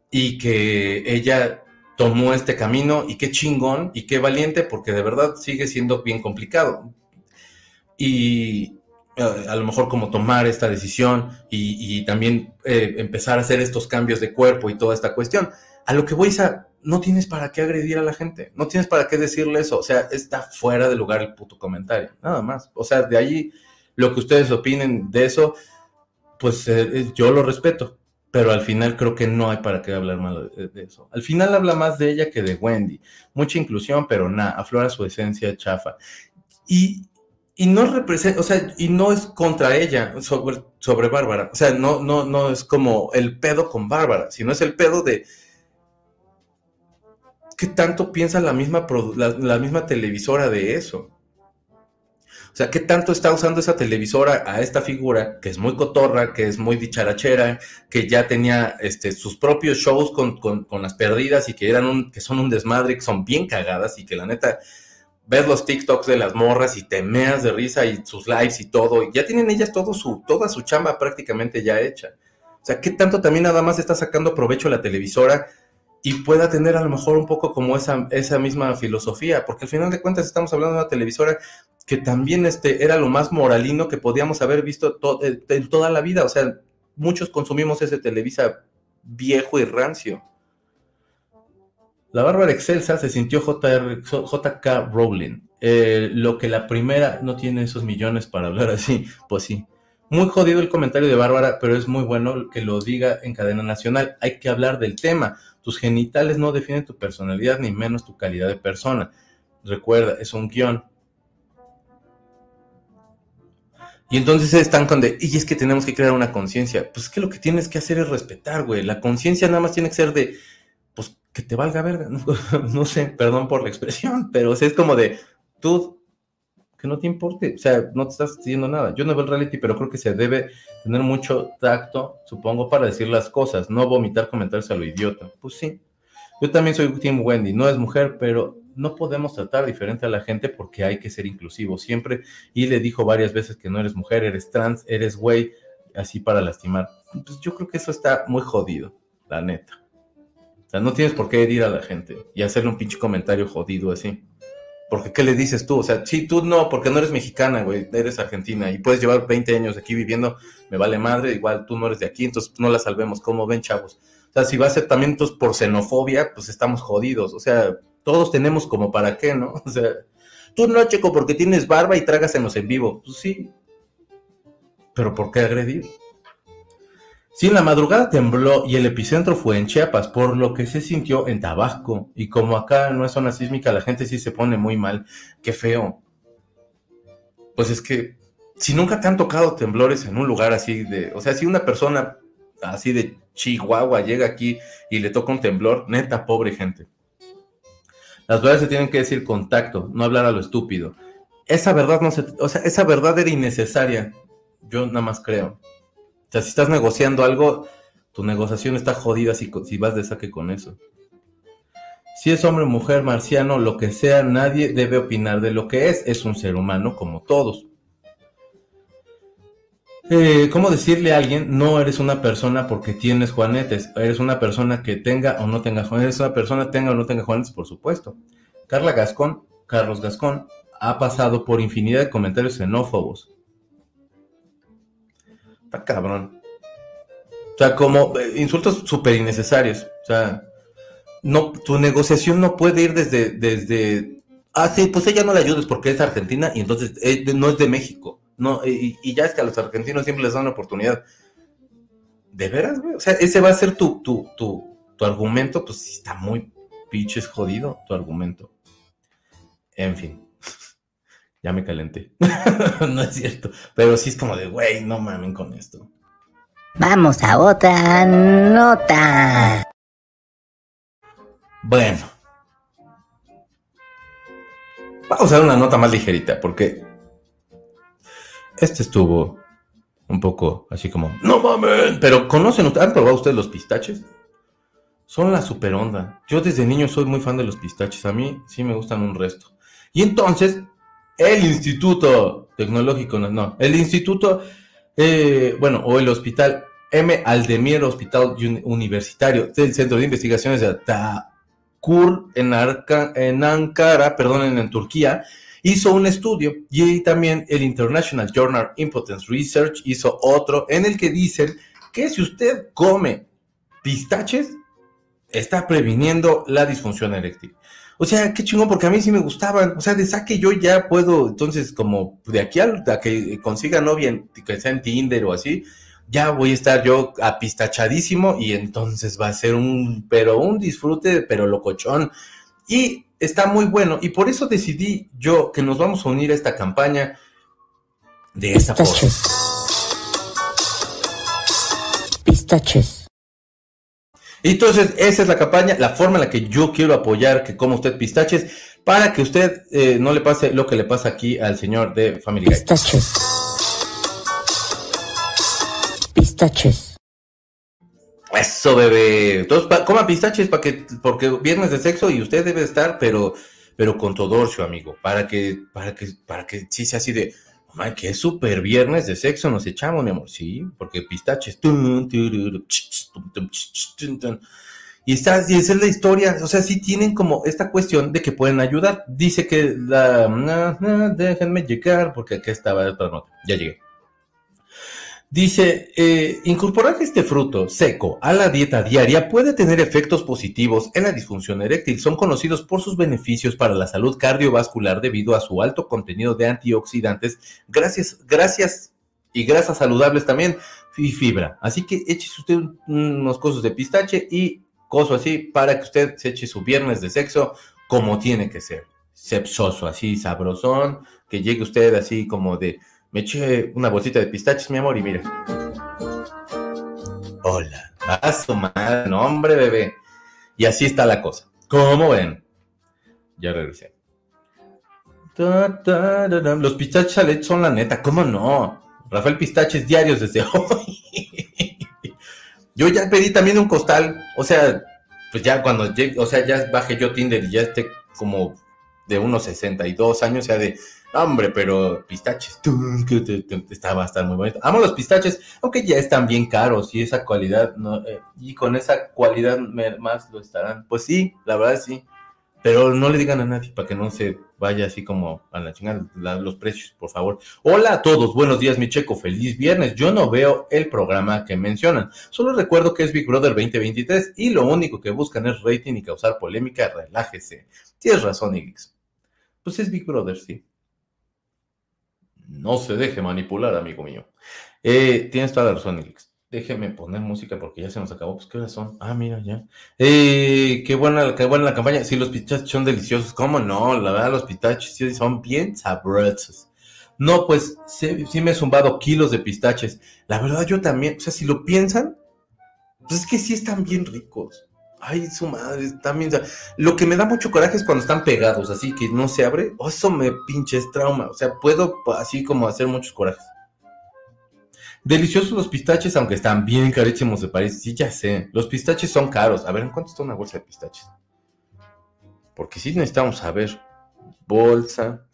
y que ella tomó este camino y qué chingón y qué valiente porque de verdad sigue siendo bien complicado. Y eh, a lo mejor como tomar esta decisión y, también eh, empezar a hacer estos cambios de cuerpo y toda esta cuestión. A lo que voy a, no tienes para qué agredir a la gente, no tienes para qué decirle eso, o sea, está fuera de lugar el puto comentario, nada más. O sea, de ahí lo que ustedes opinen de eso, pues eh, eh, yo lo respeto, pero al final creo que no hay para qué hablar mal de, eso. Al final habla más de ella que de Wendy. Mucha inclusión, pero nada, aflora su esencia chafa. Y, y no representa, o sea, y no es contra ella, sobre, sobre Bárbara. O sea, no, no, no es como el pedo con Bárbara, sino es el pedo de ¿qué tanto piensa la misma, la, misma televisora de eso? O sea, ¿qué tanto está usando esa televisora a esta figura que es muy cotorra, que es muy dicharachera, que ya tenía este, sus propios shows con, las perdidas y que, eran un, que son un desmadre, que son bien cagadas y que la neta ves los TikToks de las morras y te meas de risa y sus lives y todo, y ya tienen ellas todo su, toda su chamba prácticamente ya hecha. O sea, ¿qué tanto también nada más está sacando provecho la televisora y pueda tener a lo mejor un poco como esa, esa misma filosofía, porque al final de cuentas estamos hablando de una televisora que también este, era lo más moralino que podíamos haber visto eh, en toda la vida, o sea, muchos consumimos ese Televisa viejo y rancio. La Bárbara Excelsa se sintió JK Rowling. Eh, lo que la primera no tiene esos millones para hablar así, pues sí. Muy jodido el comentario de Bárbara, pero es muy bueno que lo diga en cadena nacional. Hay que hablar del tema. Tus genitales no definen tu personalidad ni menos tu calidad de persona. Recuerda, es un guion. Y entonces están con de, y es que tenemos que crear una conciencia. Pues es que lo que tienes que hacer es respetar, güey. La conciencia nada más tiene que ser de, pues que te valga verga. *laughs* No, sé, perdón por la expresión, pero es como de, tú que no te importe, o sea, no te estás diciendo nada. Yo no veo el reality, pero creo que se debe tener mucho tacto, supongo, para decir las cosas, no vomitar comentarios a lo idiota. Pues sí, yo también soy Team Wendy, no es mujer, pero no podemos tratar diferente a la gente porque hay que ser inclusivo siempre. Y le dijo varias veces que no eres mujer, eres trans, eres güey, así para lastimar. Pues yo creo que eso está muy jodido, la neta. sea, no tienes por qué herir a la gente y hacerle un pinche comentario jodido así. Porque, ¿qué le dices tú? O sea, sí, tú no, porque no eres mexicana, güey, eres argentina y puedes llevar 20 años aquí viviendo, me vale madre, igual tú no eres de aquí, entonces no la salvemos, ¿cómo ven, chavos? O sea, si va a ser también por xenofobia, pues estamos jodidos. O sea, todos tenemos como para qué, ¿no? *laughs* O sea, tú no, Checo, porque tienes barba y tragas en en vivo. Pues sí. Pero ¿por qué agredir? Sí, en la madrugada tembló y el epicentro fue en Chiapas, por lo que se sintió en Tabasco. Y como acá no es zona sísmica, la gente sí se pone muy mal. Qué feo. Pues es que si nunca te han tocado temblores en un lugar así de, o sea, si una persona así de Chihuahua llega aquí y le toca un temblor, neta, pobre gente. Las verdades se tienen que decir contacto, no hablar a lo estúpido. Esa verdad no se, o sea, esa verdad era innecesaria. Yo nada más creo. Sea, si estás negociando algo, tu negociación está jodida si, si vas de saque con eso. Si es hombre, mujer, marciano, lo que sea, nadie debe opinar de lo que es. Es un ser humano como todos. Eh, ¿Cómo decirle a alguien, no eres una persona porque tienes juanetes? Eres una persona que tenga o no tenga juanetes. Eres una persona tenga o no tenga juanetes, por supuesto. Carla Gascón, Carlos Gascón, ha pasado por infinidad de comentarios xenófobos. Está cabrón. O sea, como eh, insultos súper innecesarios. O sea, no, tu negociación no puede ir desde, desde, ah, sí, pues ella no le ayudes porque es argentina y entonces eh, no es de México. No, y, ya es que a los argentinos siempre les dan una oportunidad. ¿De veras, güey? O sea, ese va a ser tu, tu, tu, tu argumento, pues sí está muy pinches jodido tu argumento. En fin. Ya me calenté. *laughs* no es cierto. Pero sí es como de, güey, no mamen con esto. Vamos a otra nota. Bueno. Vamos a dar una nota más ligerita, porque este estuvo un poco así como, no mames, pero ¿conocen, han probado ustedes los pistaches? Son la super onda. Yo desde niño soy muy fan de los pistaches, a mí sí me gustan un resto. Y entonces, el Instituto Tecnológico, no, el Instituto, eh, bueno, o el Hospital M. Aldemir Hospital Universitario del Centro de Investigaciones de Atakur en, en Ankara, perdón, en Turquía, hizo un estudio y también el International Journal Impotence Research hizo otro en el que dicen que si usted come pistaches, está previniendo la disfunción eréctil. O sea, qué chingón, porque a mí sí me gustaban. O sea, de saque yo ya puedo, entonces, como de aquí a, que consiga novia, que sea en Tinder o así, ya voy a estar yo apistachadísimo y entonces va a ser un, pero un disfrute, pero locochón. Y está muy bueno y por eso decidí yo que nos vamos a unir a esta campaña de esta forma. Pistaches. Entonces, esa es la campaña, la forma en la que yo quiero apoyar que coma usted pistaches para que usted eh, no le pase lo que le pasa aquí al señor de Family Guy. Pistaches. Pistaches. Eso, bebé. Entonces, coma pistaches para que, porque viernes de sexo y usted debe estar, pero, pero con todorcio, amigo, para que, para que, para que sí sea así de, que es súper viernes de sexo nos echamos, mi amor, sí, porque pistaches. Y está, y esa es la historia, o sea, sí tienen como esta cuestión de que pueden ayudar. Dice que la, déjenme llegar, porque aquí estaba nota, ya llegué. Dice, eh, incorporar este fruto seco a la dieta diaria puede tener efectos positivos en la disfunción eréctil. Son conocidos por sus beneficios para la salud cardiovascular debido a su alto contenido de antioxidantes, gracias, gracias y grasas saludables también y fibra. Así que échese usted unos cosos de pistache y coso así para que usted se eche su viernes de sexo como tiene que ser. Sepsoso, así sabrosón, que llegue usted así como de me eché una bolsita de pistaches, mi amor, y mire. Hola. A su madre, no, hombre, bebé. Y así está la cosa. ¿Cómo ven? Ya regresé. Los pistaches a son la neta, ¿cómo no? Rafael Pistaches diarios desde *laughs* hoy. yo ya pedí también un costal, o sea, pues ya cuando llegue, o sea, ya bajé yo Tinder y ya esté como de unos 62 años, o sea, de Hombre, pero pistaches, estaba a muy bonito. Amo los pistaches, aunque ya están bien caros y esa cualidad, eh, y con esa cualidad más lo estarán. Pues sí, la verdad sí. Pero no le digan a nadie para que no se vaya así como a la chingada los precios, por favor. Hola a todos, buenos días, mi checo, feliz viernes. Yo no veo el programa que mencionan. Solo recuerdo que es Big Brother 2023 y lo único que buscan es rating y causar polémica. Relájese. Tienes razón, Ilix. Pues es Big Brother, sí. No se deje manipular, amigo mío. Eh, tienes toda la razón, Ilix. Déjeme poner música porque ya se nos acabó. Pues, ¿qué horas son? Ah, mira, ya. Eh, qué buena, qué buena la campaña. Sí, los pistaches son deliciosos. ¿Cómo no? La verdad, los pistaches sí son bien sabrosos. No, pues sí, me he zumbado kilos de pistaches. La verdad, yo también. O sea, si lo piensan, pues es que sí están bien ricos. Ay, su madre, también. Lo que me da mucho coraje es cuando están pegados, así que no se abre. Oh, eso me pinches trauma. O sea, puedo así como hacer muchos corajes. Deliciosos los pistaches, aunque están bien carísimos de París. Sí, ya sé. Los pistaches son caros. A ver, ¿en cuánto está una bolsa de pistaches? Porque sí necesitamos saber. Bolsa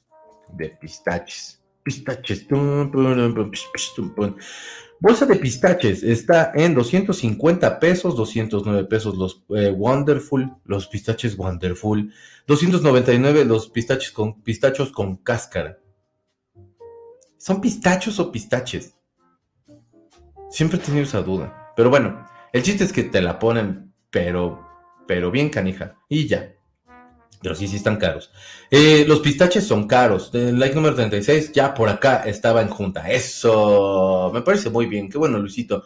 de pistaches. Pistaches. Bolsa de pistaches está en 250 pesos, 209 pesos los eh, Wonderful, los pistaches Wonderful, 299 los pistaches con pistachos con cáscara. ¿Son pistachos o pistaches? Siempre he tenido esa duda. Pero bueno, el chiste es que te la ponen, pero, pero bien canija. Y ya. Pero sí, sí están caros. Eh, los pistaches son caros. El like número 36 ya por acá estaba en junta. Eso me parece muy bien. Qué bueno, Luisito.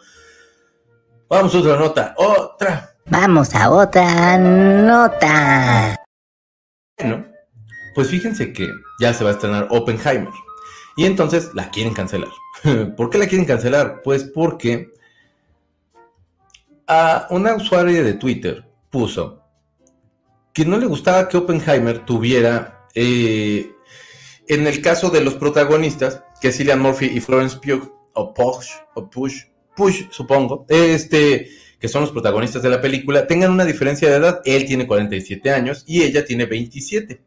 Vamos a otra nota. Otra. Vamos a otra nota. Bueno, pues fíjense que ya se va a estrenar Oppenheimer. Y entonces la quieren cancelar. *laughs* ¿Por qué la quieren cancelar? Pues porque a una usuaria de Twitter puso que no le gustaba que Oppenheimer tuviera, eh, en el caso de los protagonistas, que Cillian Murphy y Florence Pugh, o Push, o Push, Push, supongo, este, que son los protagonistas de la película, tengan una diferencia de edad. Él tiene 47 años y ella tiene 27.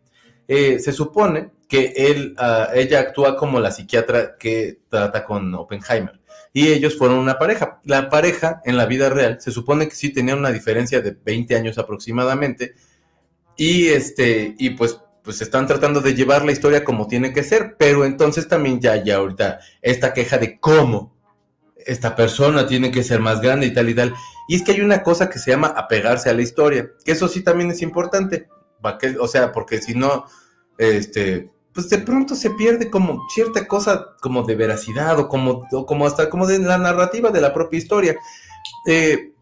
Eh, se supone que él, ah, ella actúa como la psiquiatra que trata con Oppenheimer. Y ellos fueron una pareja. La pareja, en la vida real, se supone que sí tenía una diferencia de 20 años aproximadamente. Y este, y pues, pues están tratando de llevar la historia como tiene que ser. Pero entonces también ya, ya ahorita, esta queja de cómo esta persona tiene que ser más grande y tal y tal. Y es que hay una cosa que se llama apegarse a la historia, que eso sí también es importante. O sea, porque si no, este, pues de pronto se pierde como cierta cosa como de veracidad o como, como hasta como de la narrativa de la propia historia. Eh,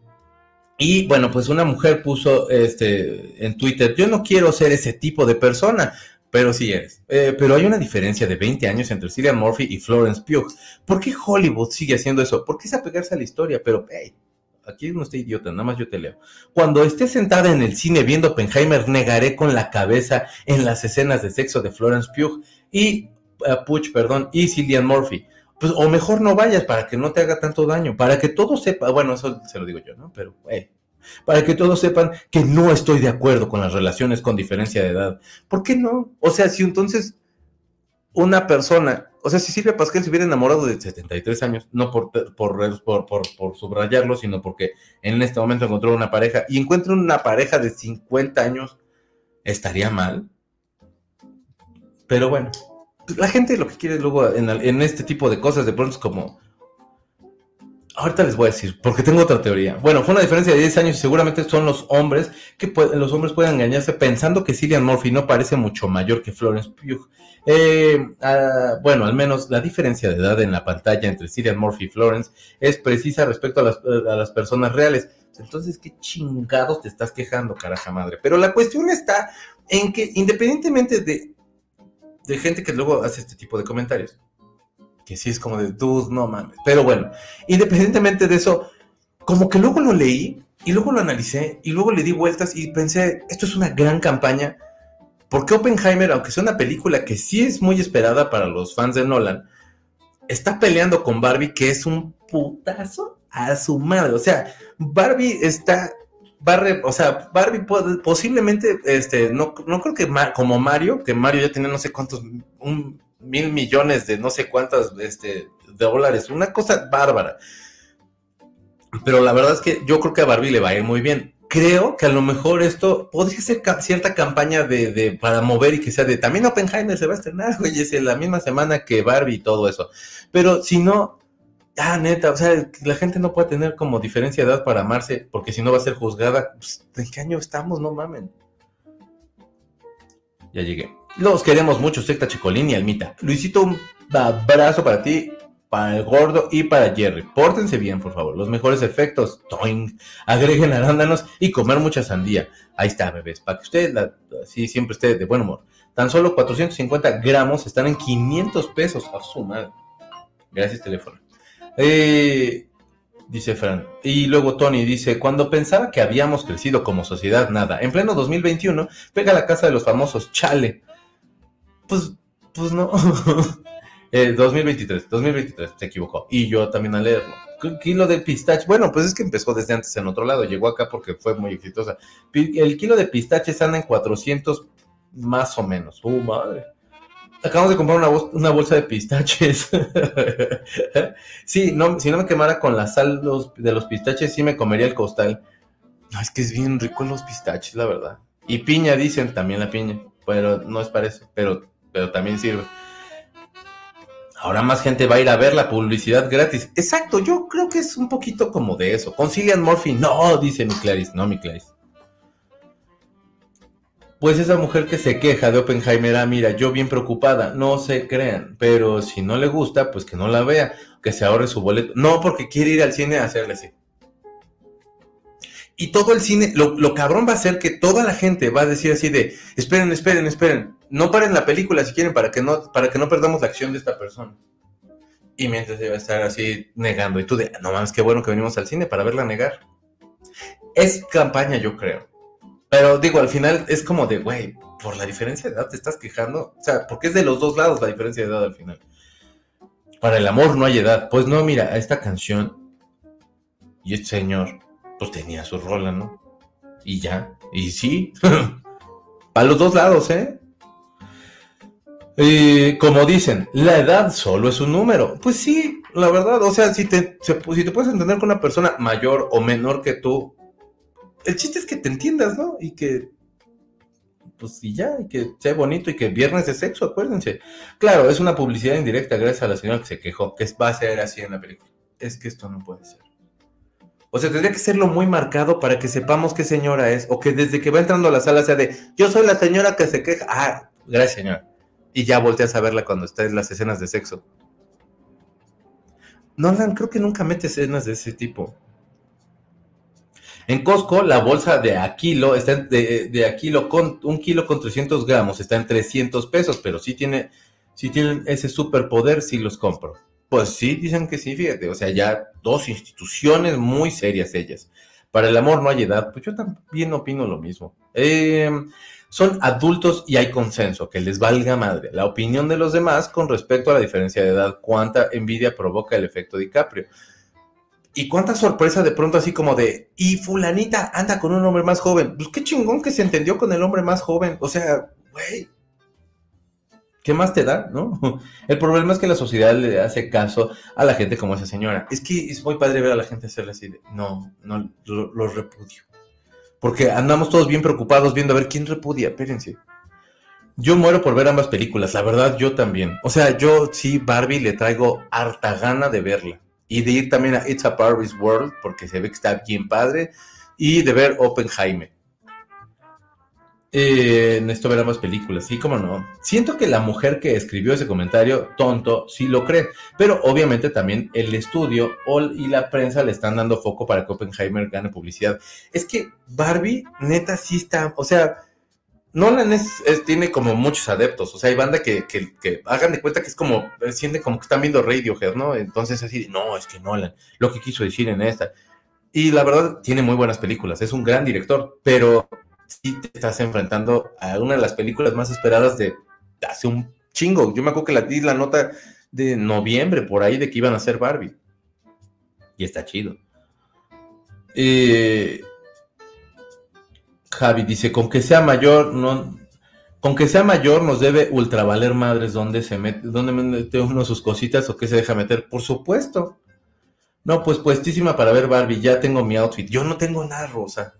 y bueno, pues una mujer puso este, en Twitter, yo no quiero ser ese tipo de persona, pero sí eres. Eh, pero hay una diferencia de 20 años entre Cillian Murphy y Florence Pugh. ¿Por qué Hollywood sigue haciendo eso? Porque es apegarse a la historia, pero hey, aquí no estoy idiota, nada más yo te leo. Cuando esté sentada en el cine viendo Oppenheimer, negaré con la cabeza en las escenas de sexo de Florence Pugh y uh, Puch, perdón, y Cillian Murphy. Pues, o mejor no vayas para que no te haga tanto daño, para que todos sepan, bueno, eso se lo digo yo, ¿no? Pero, eh, para que todos sepan que no estoy de acuerdo con las relaciones con diferencia de edad. ¿Por qué no? O sea, si entonces una persona o sea, si Silvia Pasquel se hubiera enamorado de 73 años, no por, por, por, subrayarlo, sino porque en este momento encontró una pareja y encuentra una pareja de 50 años, ¿estaría mal? Pero bueno, la gente lo que quiere luego en, este tipo de cosas de pronto es como, Ahorita les voy a decir, porque tengo otra teoría. Bueno, fue una diferencia de 10 años y seguramente son los hombres que los hombres pueden engañarse pensando que Cillian Murphy no parece mucho mayor que Florence Pugh. Eh, ah, bueno, al menos la diferencia de edad en la pantalla entre Cillian Murphy y Florence es precisa respecto a las, a las personas reales. Entonces, ¿qué chingados te estás quejando, caraja madre? Pero la cuestión está en que independientemente de, de gente que luego hace este tipo de comentarios, que sí es como de, dude, no mames. Pero bueno, independientemente de eso, como que luego lo leí y luego lo analicé y luego le di vueltas y pensé, esto es una gran campaña, porque Oppenheimer, aunque sea una película que sí es muy esperada para los fans de Nolan, está peleando con Barbie, que es un putazo a su madre. O sea, Barbie está Barre, o sea, Barbie posiblemente, este, no, no creo que como Mario, que Mario ya tiene no sé cuántos, un mil millones de no sé cuántas este, dólares, una cosa bárbara. Pero la verdad es que yo creo que a Barbie le va a ir muy bien. Creo que a lo mejor esto podría ser cierta campaña de, para mover y que sea de también Oppenheimer se va a estrenar, *laughs* güey, es la misma semana que Barbie y todo eso. Pero si no, ah, neta, o sea, la gente no puede tener como diferencia de edad para amarse, porque si no va a ser juzgada. Pues, ¿En qué año estamos? No mamen. Ya llegué. Los queremos mucho, Secta Chicolín y Almita. Luisito, un abrazo para ti, para el gordo y para Jerry. Pórtense bien, por favor. Los mejores efectos, toing, agreguen arándanos y comer mucha sandía. Ahí está, bebés, para que usted, así siempre esté de buen humor. Tan solo 450 gramos están en 500 pesos. A su madre. Gracias, teléfono. Eh, dice Fran. Y luego Tony dice, cuando pensaba que habíamos crecido como sociedad, nada. En pleno 2021, pega la casa de los famosos, chale. Pues, pues no. 2023, *laughs* eh, 2023, se equivocó. Y yo también a leerlo. Kilo de pistache, bueno, pues es que empezó desde antes en otro lado, llegó acá porque fue muy exitosa. El kilo de pistaches anda en 400 más o menos. ¡Uh, madre! Acabamos de comprar una, bolsa de pistaches. *laughs* sí, no, si no me quemara con la sal de los pistaches, sí me comería el costal. No, es que es bien rico los pistaches, la verdad. Y piña, dicen, también la piña. Pero no es para eso, pero, pero también sirve. Ahora más gente va a ir a ver la publicidad gratis. Exacto, yo creo que es un poquito como de eso. Concilian Murphy, no, dice mi Clarice, no mi Clarice. Pues esa mujer que se queja de Oppenheimer, ah, mira, yo bien preocupada, no se crean, pero si no le gusta, pues que no la vea, que se ahorre su boleto. No, porque quiere ir al cine a hacerle así. Y todo el cine, lo, cabrón va a ser que toda la gente va a decir así de, esperen, esperen, esperen, no paren la película si quieren para que no, para que no perdamos la acción de esta persona. Y mientras va a estar así negando, y tú de, no mames, qué bueno que venimos al cine para verla negar. Es campaña, yo creo. Pero digo, al final es como de, güey, por la diferencia de edad te estás quejando. O sea, porque es de los dos lados la diferencia de edad al final. Para el amor no hay edad. Pues no, mira, esta canción y este señor, pues tenía su rola, ¿no? Y ya, y sí. *laughs* Para los dos lados, ¿eh? Y como dicen, la edad solo es un número. Pues sí, la verdad, o sea, si te, si te puedes entender con una persona mayor o menor que tú, el chiste es que te entiendas, ¿no? Y que, pues y ya, y que sea bonito y que viernes de sexo, acuérdense. Claro, es una publicidad indirecta gracias a la señora que se quejó, que va a ser así en la película. Es que esto no puede ser. O sea, tendría que serlo muy marcado para que sepamos qué señora es, o que desde que va entrando a la sala sea de, yo soy la señora que se queja. Ah, gracias señora. Y ya volteas a verla cuando está en las escenas de sexo. Nolan creo que nunca mete escenas de ese tipo. En Costco, la bolsa de Aquilo está de, de Aquilo con un kilo con 300 gramos está en 300 pesos, pero si tiene, si tienen ese superpoder, si los compro. Pues sí, dicen que sí, fíjate, o sea, ya dos instituciones muy serias ellas. Para el amor no hay edad, pues yo también opino lo mismo. Eh, son adultos y hay consenso, que les valga madre. La opinión de los demás con respecto a la diferencia de edad, cuánta envidia provoca el efecto DiCaprio. Y cuánta sorpresa de pronto así como de, y fulanita anda con un hombre más joven. Pues qué chingón que se entendió con el hombre más joven. O sea, güey, ¿qué más te da, no? *laughs* El problema es que la sociedad le hace caso a la gente como esa señora. Es que es muy padre ver a la gente hacerle así de, no, no, lo, repudio. Porque andamos todos bien preocupados viendo a ver quién repudia, espérense. Yo muero por ver ambas películas, la verdad yo también. O sea, yo sí, Barbie le traigo harta gana de verla y de ir también a It's a Barbie's World, porque se ve que está bien padre, y de ver Oppenheimer. Eh, ver ambas películas, sí, cómo no. Siento que la mujer que escribió ese comentario, tonto, sí lo cree, pero obviamente también el estudio y la prensa le están dando foco para que Oppenheimer gane publicidad. Es que Barbie, neta, sí está, o sea, Nolan es, tiene como muchos adeptos, o sea, hay banda que, hagan de cuenta que es como, eh, sienten como que están viendo Radiohead, ¿no? Entonces así, no, es que Nolan, lo que quiso decir en esta. Y la verdad, tiene muy buenas películas, es un gran director, pero sí te estás enfrentando a una de las películas más esperadas de hace un chingo. Yo me acuerdo que la di la nota de noviembre por ahí de que iban a hacer Barbie. Y está chido. Eh, Javi dice, con que sea mayor, no, con que sea mayor nos debe ultravaler madres dónde se mete, dónde mete uno sus cositas o qué se deja meter, por supuesto. No, pues puestísima para ver Barbie, ya tengo mi outfit. Yo no tengo nada rosa.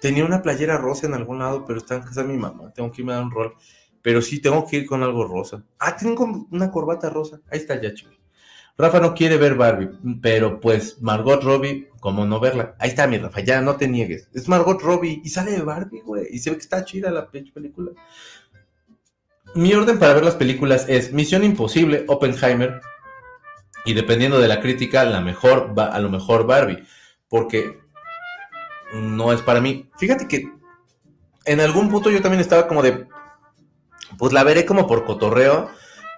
Tenía una playera rosa en algún lado, pero está en casa de mi mamá, tengo que irme a dar un rol. Pero sí, tengo que ir con algo rosa. Ah, tengo una corbata rosa. Ahí está ya, chico. Rafa no quiere ver Barbie, pero pues Margot Robbie, ¿cómo no verla? Ahí está mi Rafa, ya no te niegues. Es Margot Robbie y sale de Barbie, güey. Y se ve que está chida la película. Mi orden para ver las películas es Misión Imposible, Oppenheimer. Y dependiendo de la crítica, la mejor a lo mejor Barbie. Porque no es para mí. Fíjate que en algún punto yo también estaba como de. Pues la veré como por cotorreo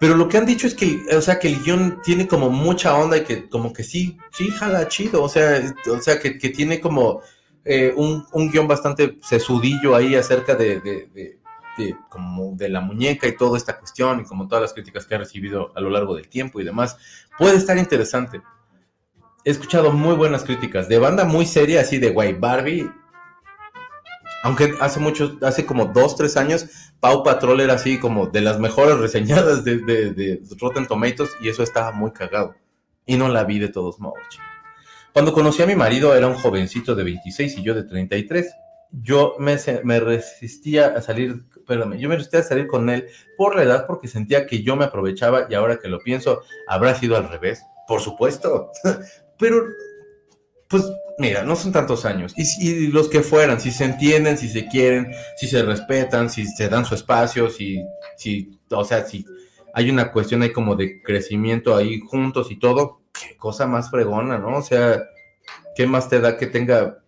pero lo que han dicho es que, o sea, que el guion tiene como mucha onda y que como que sí, sí, jala chido. O sea, o sea que, tiene como eh, un, un, guion bastante sesudillo ahí acerca de, de, de, como de la muñeca y toda esta cuestión y como todas las críticas que ha recibido a lo largo del tiempo y demás. Puede estar interesante. He escuchado muy buenas críticas de banda muy seria, así de, guay, Barbie aunque hace mucho, hace como dos, tres años, Pau Patrol era así como de las mejores reseñadas de, de, Rotten Tomatoes y eso estaba muy cagado. Y no la vi de todos modos. Cuando conocí a mi marido era un jovencito de 26 y yo de 33. Yo me, me resistía a salir, perdón, yo me resistía a salir con él por la edad porque sentía que yo me aprovechaba y ahora que lo pienso, habrá sido al revés. Por supuesto. *laughs* Pero pues mira, no son tantos años. Y, los que fueran, si se entienden, si se quieren, si se respetan, si se dan su espacio, si, si, o sea, si hay una cuestión ahí como de crecimiento ahí juntos y todo, qué cosa más fregona, ¿no? O sea, ¿qué más te da que tenga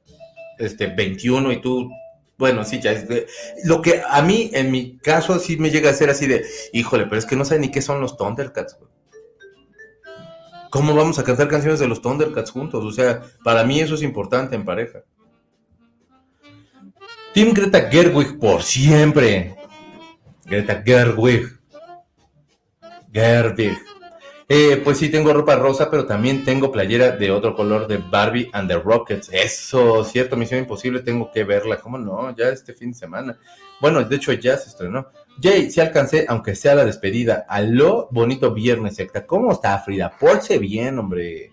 este 21 y tú bueno, sí, ya es de, lo que a mí, en mi caso, sí me llega a ser así de, híjole, pero es que no sé ni qué son los Thundercats, güey. ¿Cómo vamos a cantar canciones de los Thundercats juntos? O sea, para mí eso es importante en pareja. Team Greta Gerwig por siempre. Greta Gerwig. Gerwig. Eh, pues sí, tengo ropa rosa, pero también tengo playera de otro color de Barbie and the Rockets. Eso, cierto, Misión Imposible, tengo que verla. ¿Cómo no? Ya este fin de semana. Bueno, de hecho ya se estrenó. Jay, si alcancé, aunque sea la despedida. Aló, bonito viernes, secta. ¿Cómo está, Frida? Porche bien, hombre.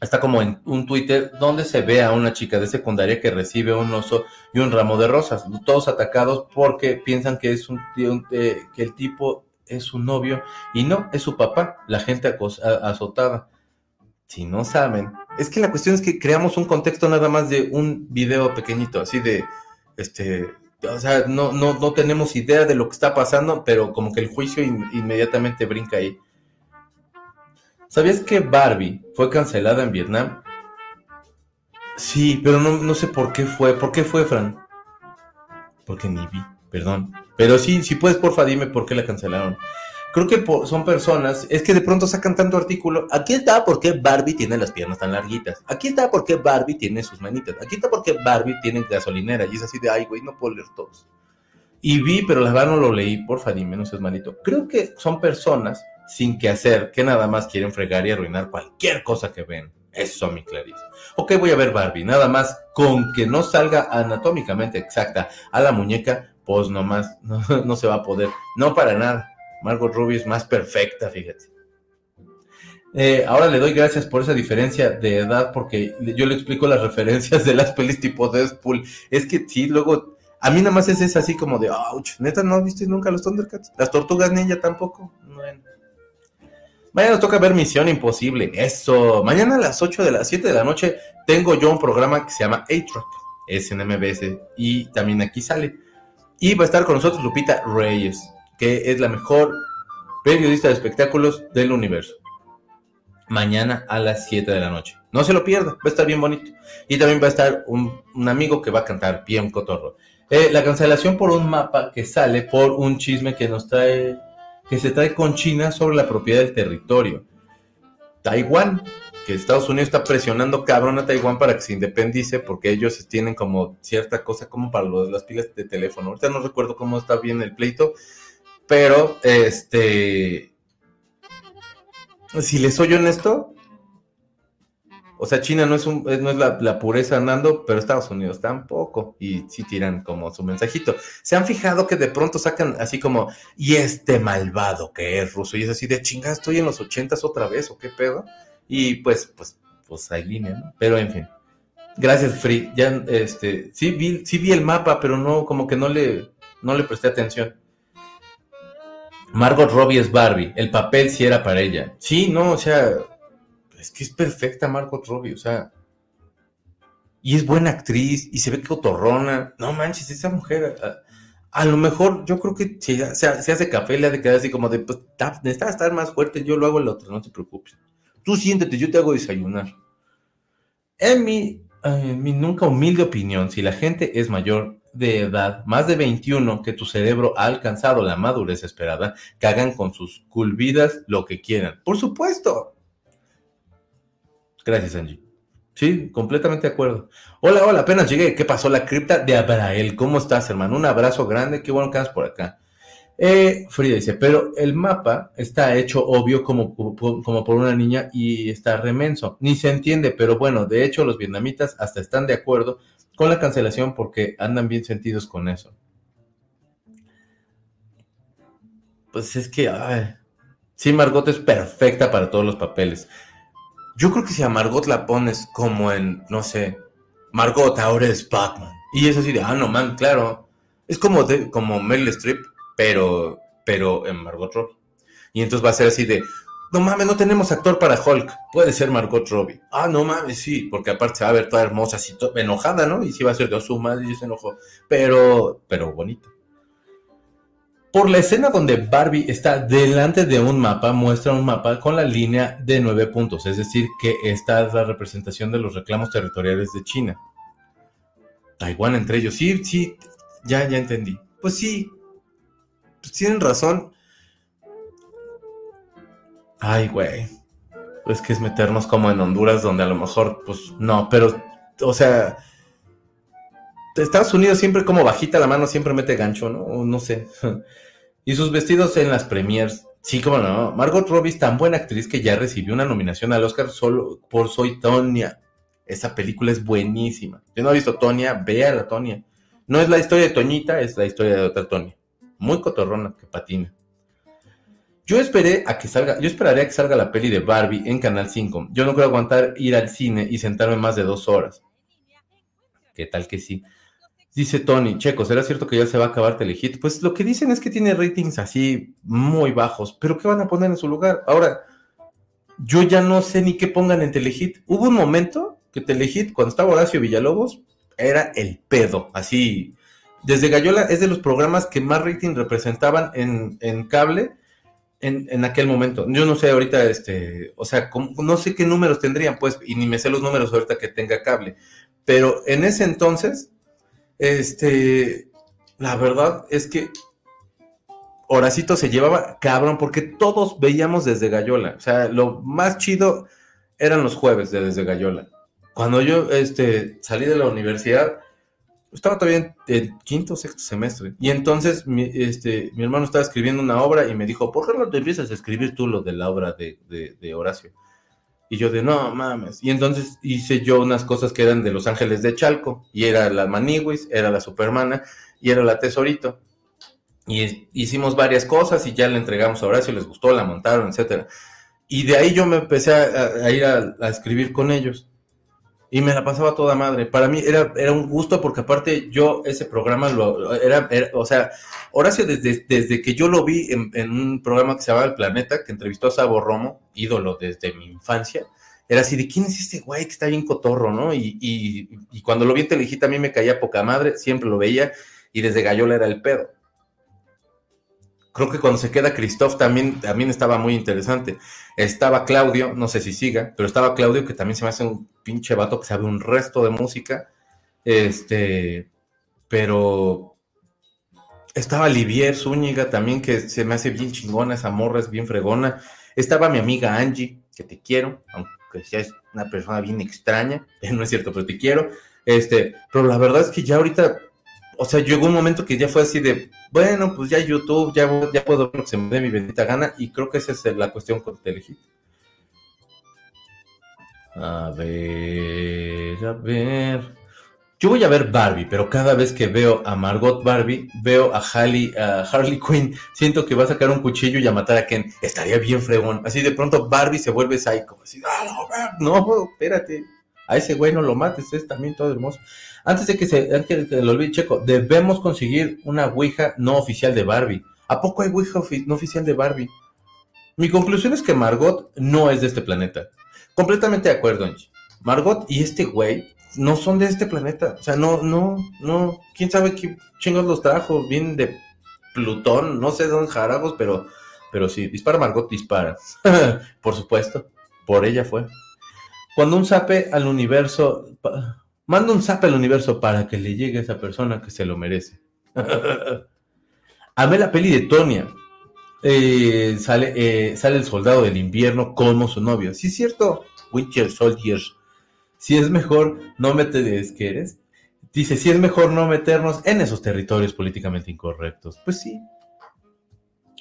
Está como en un Twitter donde se ve a una chica de secundaria que recibe un oso y un ramo de rosas, todos atacados porque piensan que es un, eh, que el tipo es su novio y no, es su papá, la gente azotada. Si no saben, es que la cuestión es que creamos un contexto nada más de un video pequeñito, así de, este, o sea, no, no, no tenemos idea de lo que está pasando, pero como que el juicio inmediatamente brinca ahí. ¿Sabías que Barbie fue cancelada en Vietnam? Sí, pero no, no sé por qué fue. ¿Por qué fue, Fran? Porque ni vi, perdón. Pero sí, si puedes, porfa, dime por qué la cancelaron creo que son personas, es que de pronto sacan tanto artículo. Aquí está por qué Barbie tiene las piernas tan larguitas. Aquí está por qué Barbie tiene sus manitas. Aquí está por qué Barbie tiene gasolinera. Y es así de, ay, güey, no puedo leer todos. Y vi, pero la verdad no lo leí, porfa, dime, no seas malito. Creo que son personas sin que hacer, que nada más quieren fregar y arruinar cualquier cosa que ven. Eso, mi Clarice. Ok, voy a ver Barbie, nada más con que no salga anatómicamente exacta a la muñeca, pues nomás *laughs* no, no se va a poder. No para nada. Margot Robbie es más perfecta, fíjate. Eh, ahora le doy gracias por esa diferencia de edad, porque yo le explico las *laughs* referencias de las pelis tipo Deadpool. Es que sí, luego, a mí nada más es esa así como de, ouch, neta, ¿no viste nunca los Thundercats? Las Tortugas Ninja tampoco. Bueno. Mañana nos toca ver Misión Imposible. Eso. Mañana a las 8 de las 7 de la noche tengo yo un programa que se llama A-Track. Es en MBS. Y también aquí sale. Y va a estar con nosotros Lupita Reyes que es la mejor periodista de espectáculos del universo. Mañana a las 7 de la noche. No se lo pierda, va a estar bien bonito. Y también va a estar un, amigo que va a cantar bien cotorro. Eh, la cancelación por un mapa que sale por un chisme que nos trae, que se trae con China sobre la propiedad del territorio. Taiwán, que Estados Unidos está presionando cabrón a Taiwán para que se independice porque ellos tienen como cierta cosa como para de las pilas de teléfono. Ahorita no recuerdo cómo está bien el pleito, pero, este, si les soy honesto, O sea, China no es, un, no es la, pureza andando, pero Estados Unidos tampoco. Y sí tiran como su mensajito. ¿Se han fijado que de pronto sacan así como, y este malvado que es ruso? Y es así de chingada, estoy en los ochentas otra vez, ¿o qué pedo? Y pues, pues, pues hay línea, ¿no? Pero en fin. Gracias, Free. Ya, este, sí vi, sí vi el mapa, pero no, como que no le, no le presté atención. Margot Robbie es Barbie. El papel sí era para ella. Sí, no, o sea, es que es perfecta Margot Robbie, o sea. Y es buena actriz, y se ve que cotorrona. No manches, esa mujer. A, lo mejor, yo creo que si se, hace café, le ha de quedar así como de, pues, necesitas estar más fuerte, yo lo hago el otro, no te preocupes. Tú siéntate, yo te hago desayunar. En mi, en mi nunca humilde opinión, si la gente es mayor de edad, más de 21, que tu cerebro ha alcanzado la madurez esperada, que hagan con sus cool vidas lo que quieran. Por supuesto, Gracias, Angie. Sí, completamente de acuerdo. Hola, hola, apenas llegué. ¿Qué pasó? La cripta de Abrael. ¿Cómo estás, hermano? Un abrazo grande. Qué bueno que andas por acá. Eh, Frida dice, pero el mapa está hecho obvio como, como por una niña y está remenso. Ni se entiende, pero bueno, de hecho los vietnamitas hasta están de acuerdo con la cancelación porque andan bien sentidos con eso. Pues es que, ay, sí, Margot es perfecta para todos los papeles. Yo creo que si a Margot la pones como en, no sé, Margot ahora es Batman. Y es así de, ah, no, man, claro. Es como, de, como Meryl Streep, pero, pero en Margot Robbie. Y entonces va a ser así de, no mames, no tenemos actor para Hulk. Puede ser Margot Robbie. Ah, no mames, sí, porque aparte se va a ver toda hermosa, así, enojada, ¿no? Y sí va a ser de su madre y se enojó. Pero, pero bonita. Por la escena donde Barbie está delante de un mapa, muestra un mapa con la línea de nueve puntos, es decir, que esta es la representación de los reclamos territoriales de China. Taiwán entre ellos. Sí, sí, ya, ya entendí. Pues sí, pues tienen razón. Ay, güey. Es que es meternos como en Honduras, donde a lo mejor, pues no, pero, o sea, Estados Unidos siempre como bajita la mano, siempre mete gancho, ¿no? no sé. *laughs* Y sus vestidos en las premiers. Sí, como no. Margot Robbie es tan buena actriz que ya recibió una nominación al Oscar solo por Soy Tonya. Esa película es buenísima. Si no ha visto Tonya, vea la Tonya. No es la historia de Toñita, es la historia de otra Tonya. Muy cotorrona que patina. Yo esperé a que salga, yo esperaré a que salga la peli de Barbie en Canal 5. Yo no quiero aguantar ir al cine y sentarme más de dos horas. ¿Qué tal que sí? Dice Tony, Checo, ¿será cierto que ya se va a acabar Telehit? Pues lo que dicen es que tiene ratings así muy bajos, pero ¿qué van a poner en su lugar? Ahora, yo ya no sé ni qué pongan en Telehit. Hubo un momento que Telehit, cuando estaba Horacio Villalobos, era el pedo, así. Desde Gallola es de los programas que más rating representaban en, cable en, en, aquel momento. Yo no sé ahorita, este, o sea, no sé qué números tendrían, pues, y ni me sé los números ahorita que tenga cable. Pero en ese entonces este, la verdad es que Horacito se llevaba cabrón porque todos veíamos desde Gallola. O sea, lo más chido eran los jueves de desde Gallola. Cuando yo este, salí de la universidad, estaba todavía en, quinto o sexto semestre. Y entonces mi, este, mi hermano estaba escribiendo una obra y me dijo, ¿por qué no te empiezas a escribir tú lo de la obra de, de Horacio? Y yo de, no mames. Y entonces hice yo unas cosas que eran de Los Ángeles de Chalco. Y era la Maniguis, era la Supermana y era la Tesorito. Y hicimos varias cosas y ya le entregamos a Horacio, les gustó, la montaron, etcétera. Y de ahí yo me empecé a, ir a, escribir con ellos. Y me la pasaba toda madre. Para mí era, era un gusto porque aparte yo ese programa lo era, o sea, Horacio desde, desde que yo lo vi en, un programa que se llamaba El Planeta, que entrevistó a Sabo Romo, ídolo desde mi infancia, era así de quién es este güey que está bien cotorro, ¿no? Y, y, cuando lo vi en Telejita a mí me caía poca madre, siempre lo veía y desde Gallola era el pedo. Creo que cuando se queda Christoph también, también estaba muy interesante. Estaba Claudio, no sé si siga, pero estaba Claudio que también se me hace un pinche vato que sabe un resto de música. Este, pero estaba Livier Zúñiga también, que se me hace bien chingona, esa morra es bien fregona. Estaba mi amiga Angie, que te quiero, aunque sea una persona bien extraña, *laughs* no es cierto, pero te quiero. Este, pero la verdad es que ya ahorita o sea, llegó un momento que ya fue así de, bueno, pues ya YouTube, ya, ya puedo ver lo que se me dé mi bendita gana, y creo que esa es la cuestión con Telehit. A ver, a ver. Yo voy a ver Barbie, pero cada vez que veo a Margot Barbie, veo a Harley, a Harley Quinn, siento que va a sacar un cuchillo y a matar a Ken. Estaría bien fregón. Así de pronto Barbie se vuelve psycho. Así, ah, no, no, espérate. A ese güey no lo mates, es también todo hermoso. Antes de que se, antes de que lo olvide, Checo, debemos conseguir una Ouija no oficial de Barbie. ¿A poco hay Ouija no oficial de Barbie? Mi conclusión es que Margot no es de este planeta. Completamente de acuerdo, Angie. Margot y este güey no son de este planeta. O sea, no, no, no. ¿Quién sabe qué chingos los trajo? Vienen de Plutón, no sé de dónde jarabos, pero, pero sí, dispara Margot, dispara. *laughs* por supuesto, por ella fue. Cuando un sape al universo, manda un sape al universo para que le llegue a esa persona que se lo merece. *laughs* Amé la peli de Tonia. Eh, sale, eh, sale el soldado del invierno como su novio. Sí, es cierto. Winter Soldiers si es mejor no meter, ¿qué eres? Dice, si es mejor no meternos en esos territorios políticamente incorrectos. Pues sí.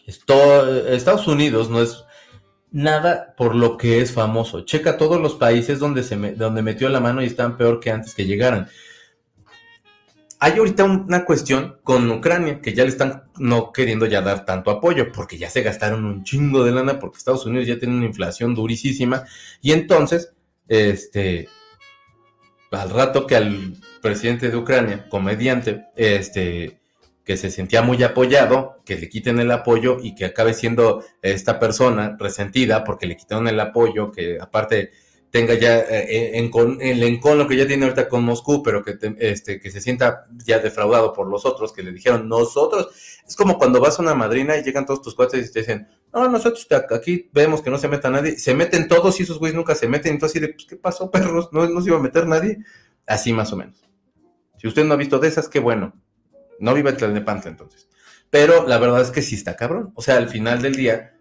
Esto, Estados Unidos no es nada por lo que es famoso. Checa todos los países donde, se donde metió la mano y están peor que antes que llegaran. Hay ahorita una cuestión con Ucrania que ya le están no queriendo ya dar tanto apoyo porque ya se gastaron un chingo de lana porque Estados Unidos ya tiene una inflación durísima y entonces este al rato que al presidente de Ucrania, comediante, este, que se sentía muy apoyado, que le quiten el apoyo y que acabe siendo esta persona resentida porque le quitaron el apoyo, que aparte tenga ya eh, en, el encono que ya tiene ahorita con Moscú, pero que, este, que se sienta ya defraudado por los otros, que le dijeron nosotros. Es como cuando vas a una madrina y llegan todos tus cuates y te dicen, no, nosotros aquí vemos que no se meta nadie. Se meten todos y esos güeyes nunca se meten. Entonces, de, pues, ¿qué pasó, perros? No, no se iba a meter nadie. Así más o menos. Si usted no ha visto de esas, qué bueno. No viva el Tlalnepantla entonces. Pero la verdad es que sí está cabrón. O sea, al final del día,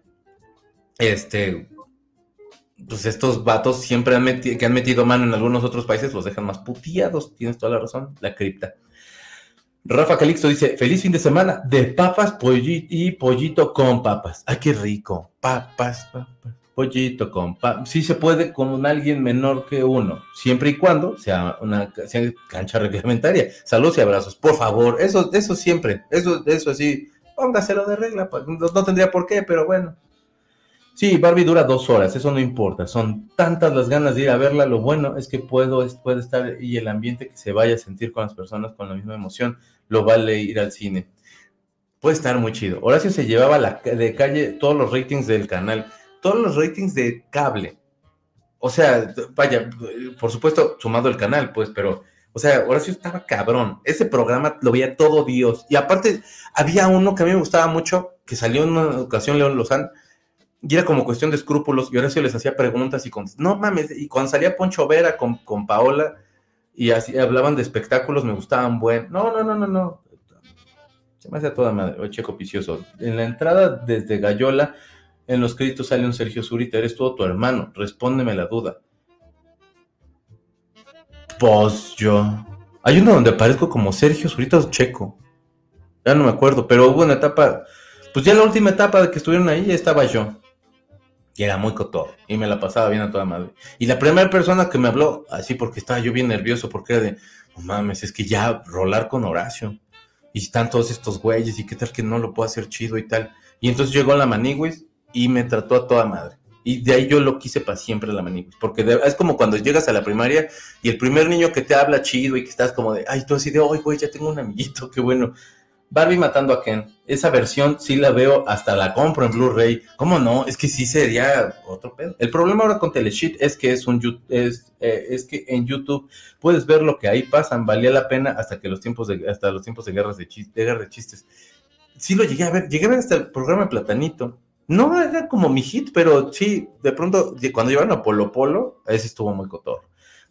este, pues estos vatos siempre han que han metido mano en algunos otros países los dejan más puteados. Tienes toda la razón, la cripta. Rafa Calixto dice, feliz fin de semana de papas y pollito con papas. Ay, qué rico. Papas, papas, pollito con papas. Sí se puede con alguien menor que uno, siempre y cuando sea una cancha reglamentaria. Saludos y abrazos, por favor. Eso, eso siempre, eso, eso sí, póngaselo de regla. Pues, no tendría por qué, pero bueno. Sí, Barbie dura dos horas, eso no importa. Son tantas las ganas de ir a verla. Lo bueno es que puedo, puede estar y el ambiente que se vaya a sentir con las personas con la misma emoción, lo vale ir al cine. Puede estar muy chido. Horacio se llevaba de calle todos los ratings del canal, todos los ratings de cable. O sea, vaya, por supuesto, sumado el canal, pues, pero, o sea, Horacio estaba cabrón. Ese programa lo veía todo Dios. Y aparte, había uno que a mí me gustaba mucho, que salió en una ocasión, León Lozán, y era como cuestión de escrúpulos, y Horacio les hacía preguntas y con, no mames, y cuando salía Poncho Vera con, con Paola y así hablaban de espectáculos, me gustaban buen. No, no, no, no, no. Se me hace toda madre, oye, checo. En la entrada desde Gallola, en los créditos sale un Sergio Zurita, eres todo tu hermano, respóndeme la duda. Pues yo. Hay uno donde aparezco como Sergio Zurita o Checo. Ya no me acuerdo, pero hubo una etapa, pues ya la última etapa de que estuvieron ahí estaba yo. Y era muy cotor. Y me la pasaba bien a toda madre. Y la primera persona que me habló, así porque estaba yo bien nervioso, porque era de, no mames, es que ya rolar con Horacio. Y están todos estos güeyes, y qué tal que no lo puedo hacer chido y tal. Y entonces llegó la Maniguis y me trató a toda madre. Y de ahí yo lo quise para siempre la Maniguis. Porque es como cuando llegas a la primaria y el primer niño que te habla chido y que estás como de, ay, tú así de, ay, güey, ya tengo un amiguito, qué bueno. Barbie matando a Ken. Esa versión sí la veo, hasta la compro en Blu-ray. ¿Cómo no? Es que sí sería otro pedo. El problema ahora con Teleshit es que es un es, eh, es que en YouTube puedes ver lo que ahí pasan. Valía la pena hasta que los tiempos de hasta los tiempos de guerras de, guerra de chistes. Sí lo llegué a ver, llegué a ver hasta el programa Platanito. No era como mi hit, pero sí, de pronto, cuando llevaron a Polo Polo, ese estuvo muy cotor.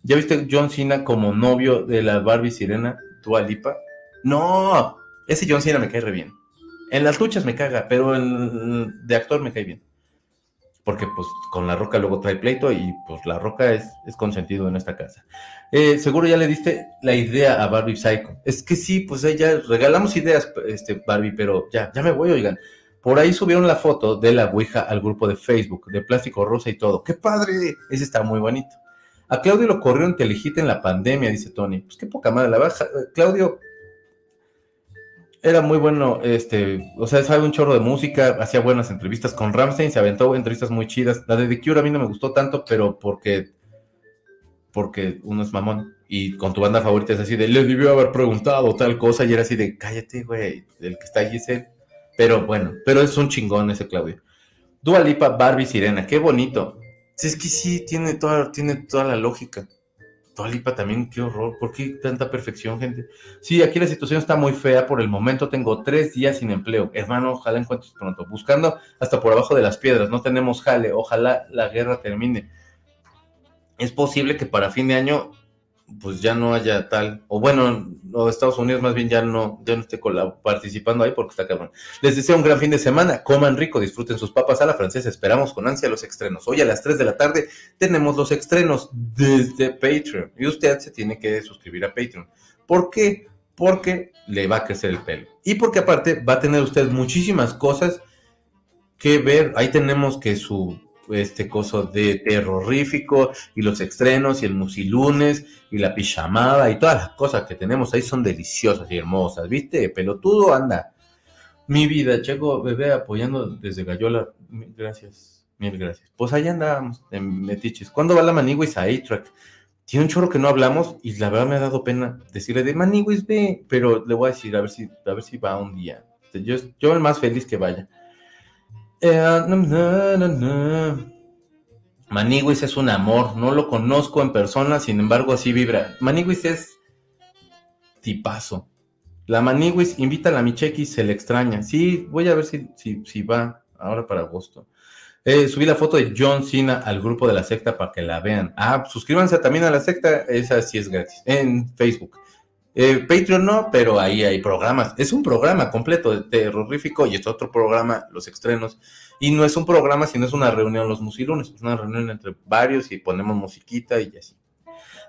¿Ya viste John Cena como novio de la Barbie Sirena, Lipa? No, ese John Cena me cae re bien. En las luchas me caga, pero de actor me cae bien. Porque pues con La Roca luego trae pleito y pues La Roca es, es consentido en esta casa. Eh, seguro ya le diste la idea a Barbie Psycho. Es que sí, pues ya regalamos ideas, este, Barbie, pero ya, ya me voy, oigan. Por ahí subieron la foto de la Ouija al grupo de Facebook, de plástico rosa y todo. ¡Qué padre! Ese está muy bonito. A Claudio lo corrió en Telehit en la pandemia, dice Tony. Pues qué poca madre, la baja. Claudio era muy bueno, este, o sea, sabe un chorro de música, hacía buenas entrevistas con Ramstein, se aventó entrevistas muy chidas. La de The Cure a mí no me gustó tanto, pero porque porque uno es mamón y con tu banda favorita es así de, le debió haber preguntado tal cosa y era así de, cállate, güey, el que está allí es él. Pero bueno, pero es un chingón ese Claudio. Dua Lipa, Barbie, Sirena, qué bonito. Es que sí, tiene toda, tiene toda la lógica. Dua Lipa también, qué horror. ¿Por qué tanta perfección, gente? Sí, aquí la situación está muy fea por el momento. Tengo tres días sin empleo. Hermano, ojalá encuentres pronto. Buscando hasta por abajo de las piedras. No tenemos jale. Ojalá la guerra termine. Es posible que para fin de año pues ya no haya tal, o bueno, Estados Unidos más bien ya no, ya no esté participando ahí porque está cabrón. Les deseo un gran fin de semana, coman rico, disfruten sus papas a la francesa, esperamos con ansia los estrenos. Hoy a las 3 de la tarde tenemos los estrenos desde Patreon y usted se tiene que suscribir a Patreon. ¿Por qué? Porque le va a crecer el pelo. Y porque aparte va a tener usted muchísimas cosas que ver. Ahí tenemos que su este coso de terrorífico y los estrenos y el musilunes y la pijamada y todas las cosas que tenemos ahí son deliciosas y hermosas, ¿viste? Pelotudo anda. Mi vida, Checo, bebé, apoyando desde Gallola. Gracias, mil gracias. Pues ahí andábamos en Metiches. ¿Cuándo va la Maniguis a A-Track? Tiene un chorro que no hablamos y la verdad me ha dado pena decirle de Maniguis, ve, pero le voy a decir a ver si, a ver si va un día. Yo, yo el más feliz que vaya. Eh, Maniguis es un amor, no lo conozco en persona, sin embargo así vibra. Maniguis es tipazo. La Maniguis invita a la Micheki, se le extraña. Sí, voy a ver si, si, va ahora para agosto. Eh, subí la foto de John Cena al grupo de la secta para que la vean. Ah, suscríbanse también a la secta, esa sí es gratis, en Facebook. Eh, Patreon no, pero ahí hay programas. Es un programa completo de terrorífico y es otro programa, los estrenos. Y no es un programa, sino es una reunión los musilunes. Es una reunión entre varios y ponemos musiquita y así.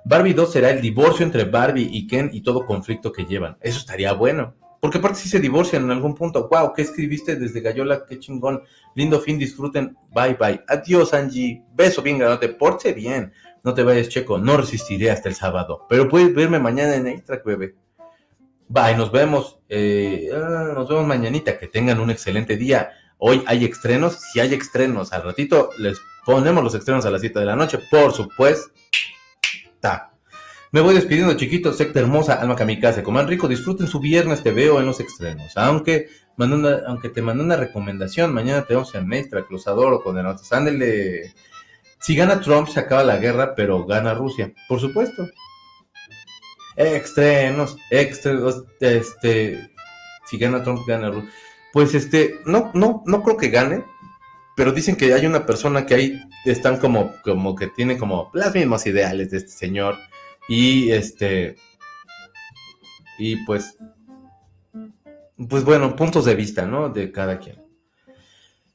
Barbie 2 será el divorcio entre Barbie y Ken y todo conflicto que llevan. Eso estaría bueno. Porque aparte si se divorcian en algún punto. Wow, ¿qué escribiste desde Gallola? Qué chingón. Lindo fin, disfruten. Bye bye. Adiós, Angie. Beso bien grande. Porte bien. No te vayas, Checo, no resistiré hasta el sábado. Pero puedes verme mañana en A-Track, bebé. Bye, nos vemos. Eh, ah, nos vemos mañanita. Que tengan un excelente día. Hoy hay estrenos. Si hay estrenos, al ratito les ponemos los estrenos a las 7 de la noche. Por supuesto. Ta. Me voy despidiendo, chiquitos. Secta hermosa, alma kamikaze. Coman rico, disfruten su viernes. Te veo en los estrenos. Aunque, aunque te mandé una recomendación, mañana te vamos en A-Track. Los adoro, condenados. Ándele. Si gana Trump, se acaba la guerra, pero gana Rusia. Por supuesto. Extrenos, extrenos, este, si gana Trump, gana Rusia. Pues este, no, no, no creo que gane, pero dicen que hay una persona que ahí están como, como que tiene como las mismas ideales de este señor. Y este, y pues, pues bueno, puntos de vista, ¿no? De cada quien.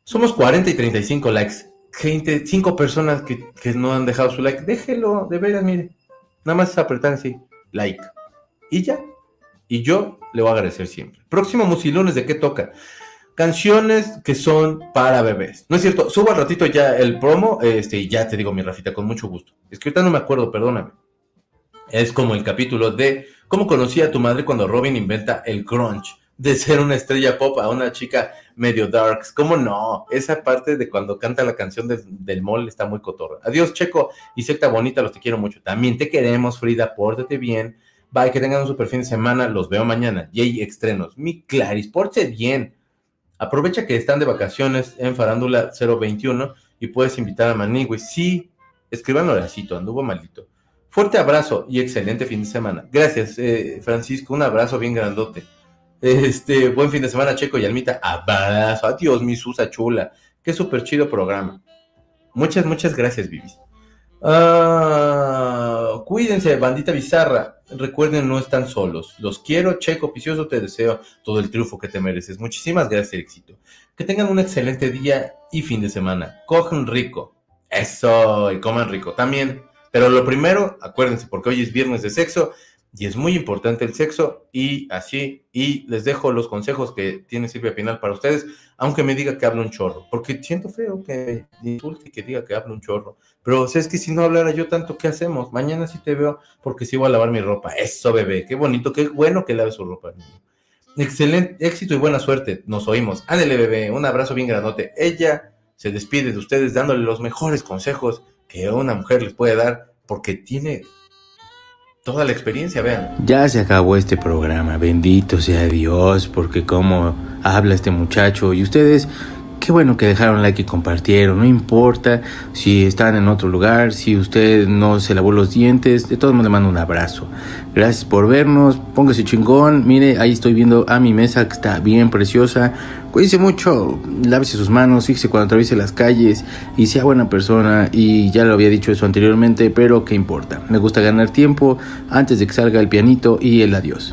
Somos 40 y 35 likes gente, cinco personas que, no han dejado su like, déjelo, de veras, mire. Nada más es apretar así, like. Y ya. Y yo le voy a agradecer siempre. Próximo Musilunes, ¿de qué toca? Canciones que son para bebés. No es cierto, subo al ratito ya el promo, este, y ya te digo, mi Rafita, con mucho gusto. Es que ahorita no me acuerdo, perdóname. Es como el capítulo de cómo conocí a tu madre cuando Robin inventa el grunge de ser una estrella pop a una chica medio darks. ¿Cómo no? Esa parte de cuando canta la canción del mall está muy cotorra. Adiós, Checo y secta bonita, los te quiero mucho. También te queremos, Frida, pórtate bien. Bye, que tengan un super fin de semana. Los veo mañana. Yay, estrenos. Mi Claris, pórtate bien. Aprovecha que están de vacaciones en Farándula 021 y puedes invitar a Manigui. Sí, escriban horacito, anduvo maldito. Fuerte abrazo y excelente fin de semana. Gracias, eh, Francisco. Un abrazo bien grandote. Este, buen fin de semana, Checo y Almita. Abrazo. Adiós, mi Susa chula. Qué súper chido programa. Muchas, muchas gracias, Vivis. Ah, cuídense, bandita bizarra. Recuerden, no están solos. Los quiero, Checo Picioso. Te deseo todo el triunfo que te mereces. Muchísimas gracias, éxito. Que tengan un excelente día y fin de semana. Cojan rico. Eso, y coman rico también. Pero lo primero, acuérdense, porque hoy es viernes de sexo y es muy importante el sexo y así, y les dejo los consejos que tiene Silvia Pinal para ustedes, aunque me diga que hablo un chorro, porque siento feo que insulte que diga que hablo un chorro, pero o es que si no hablara yo tanto, ¿qué hacemos? Mañana sí te veo porque sí voy a lavar mi ropa, eso bebé, qué bonito, qué bueno que lave su ropa. Excelente, éxito y buena suerte, nos oímos, ándele bebé, un abrazo bien granote, ella se despide de ustedes dándole los mejores consejos que una mujer les puede dar porque tiene toda la experiencia, vean. Ya se acabó este programa, bendito sea Dios, porque como habla este muchacho y ustedes Qué bueno que dejaron like y compartieron. No importa si están en otro lugar, si usted no se lavó los dientes. De todos modos, le mando un abrazo. Gracias por vernos. Póngase chingón. Mire, ahí estoy viendo a mi mesa que está bien preciosa. Cuídense mucho. Lávese sus manos. Fíjese cuando atraviese las calles. Y sea buena persona. Y ya lo había dicho eso anteriormente, pero qué importa. Me gusta ganar tiempo antes de que salga el pianito y el adiós.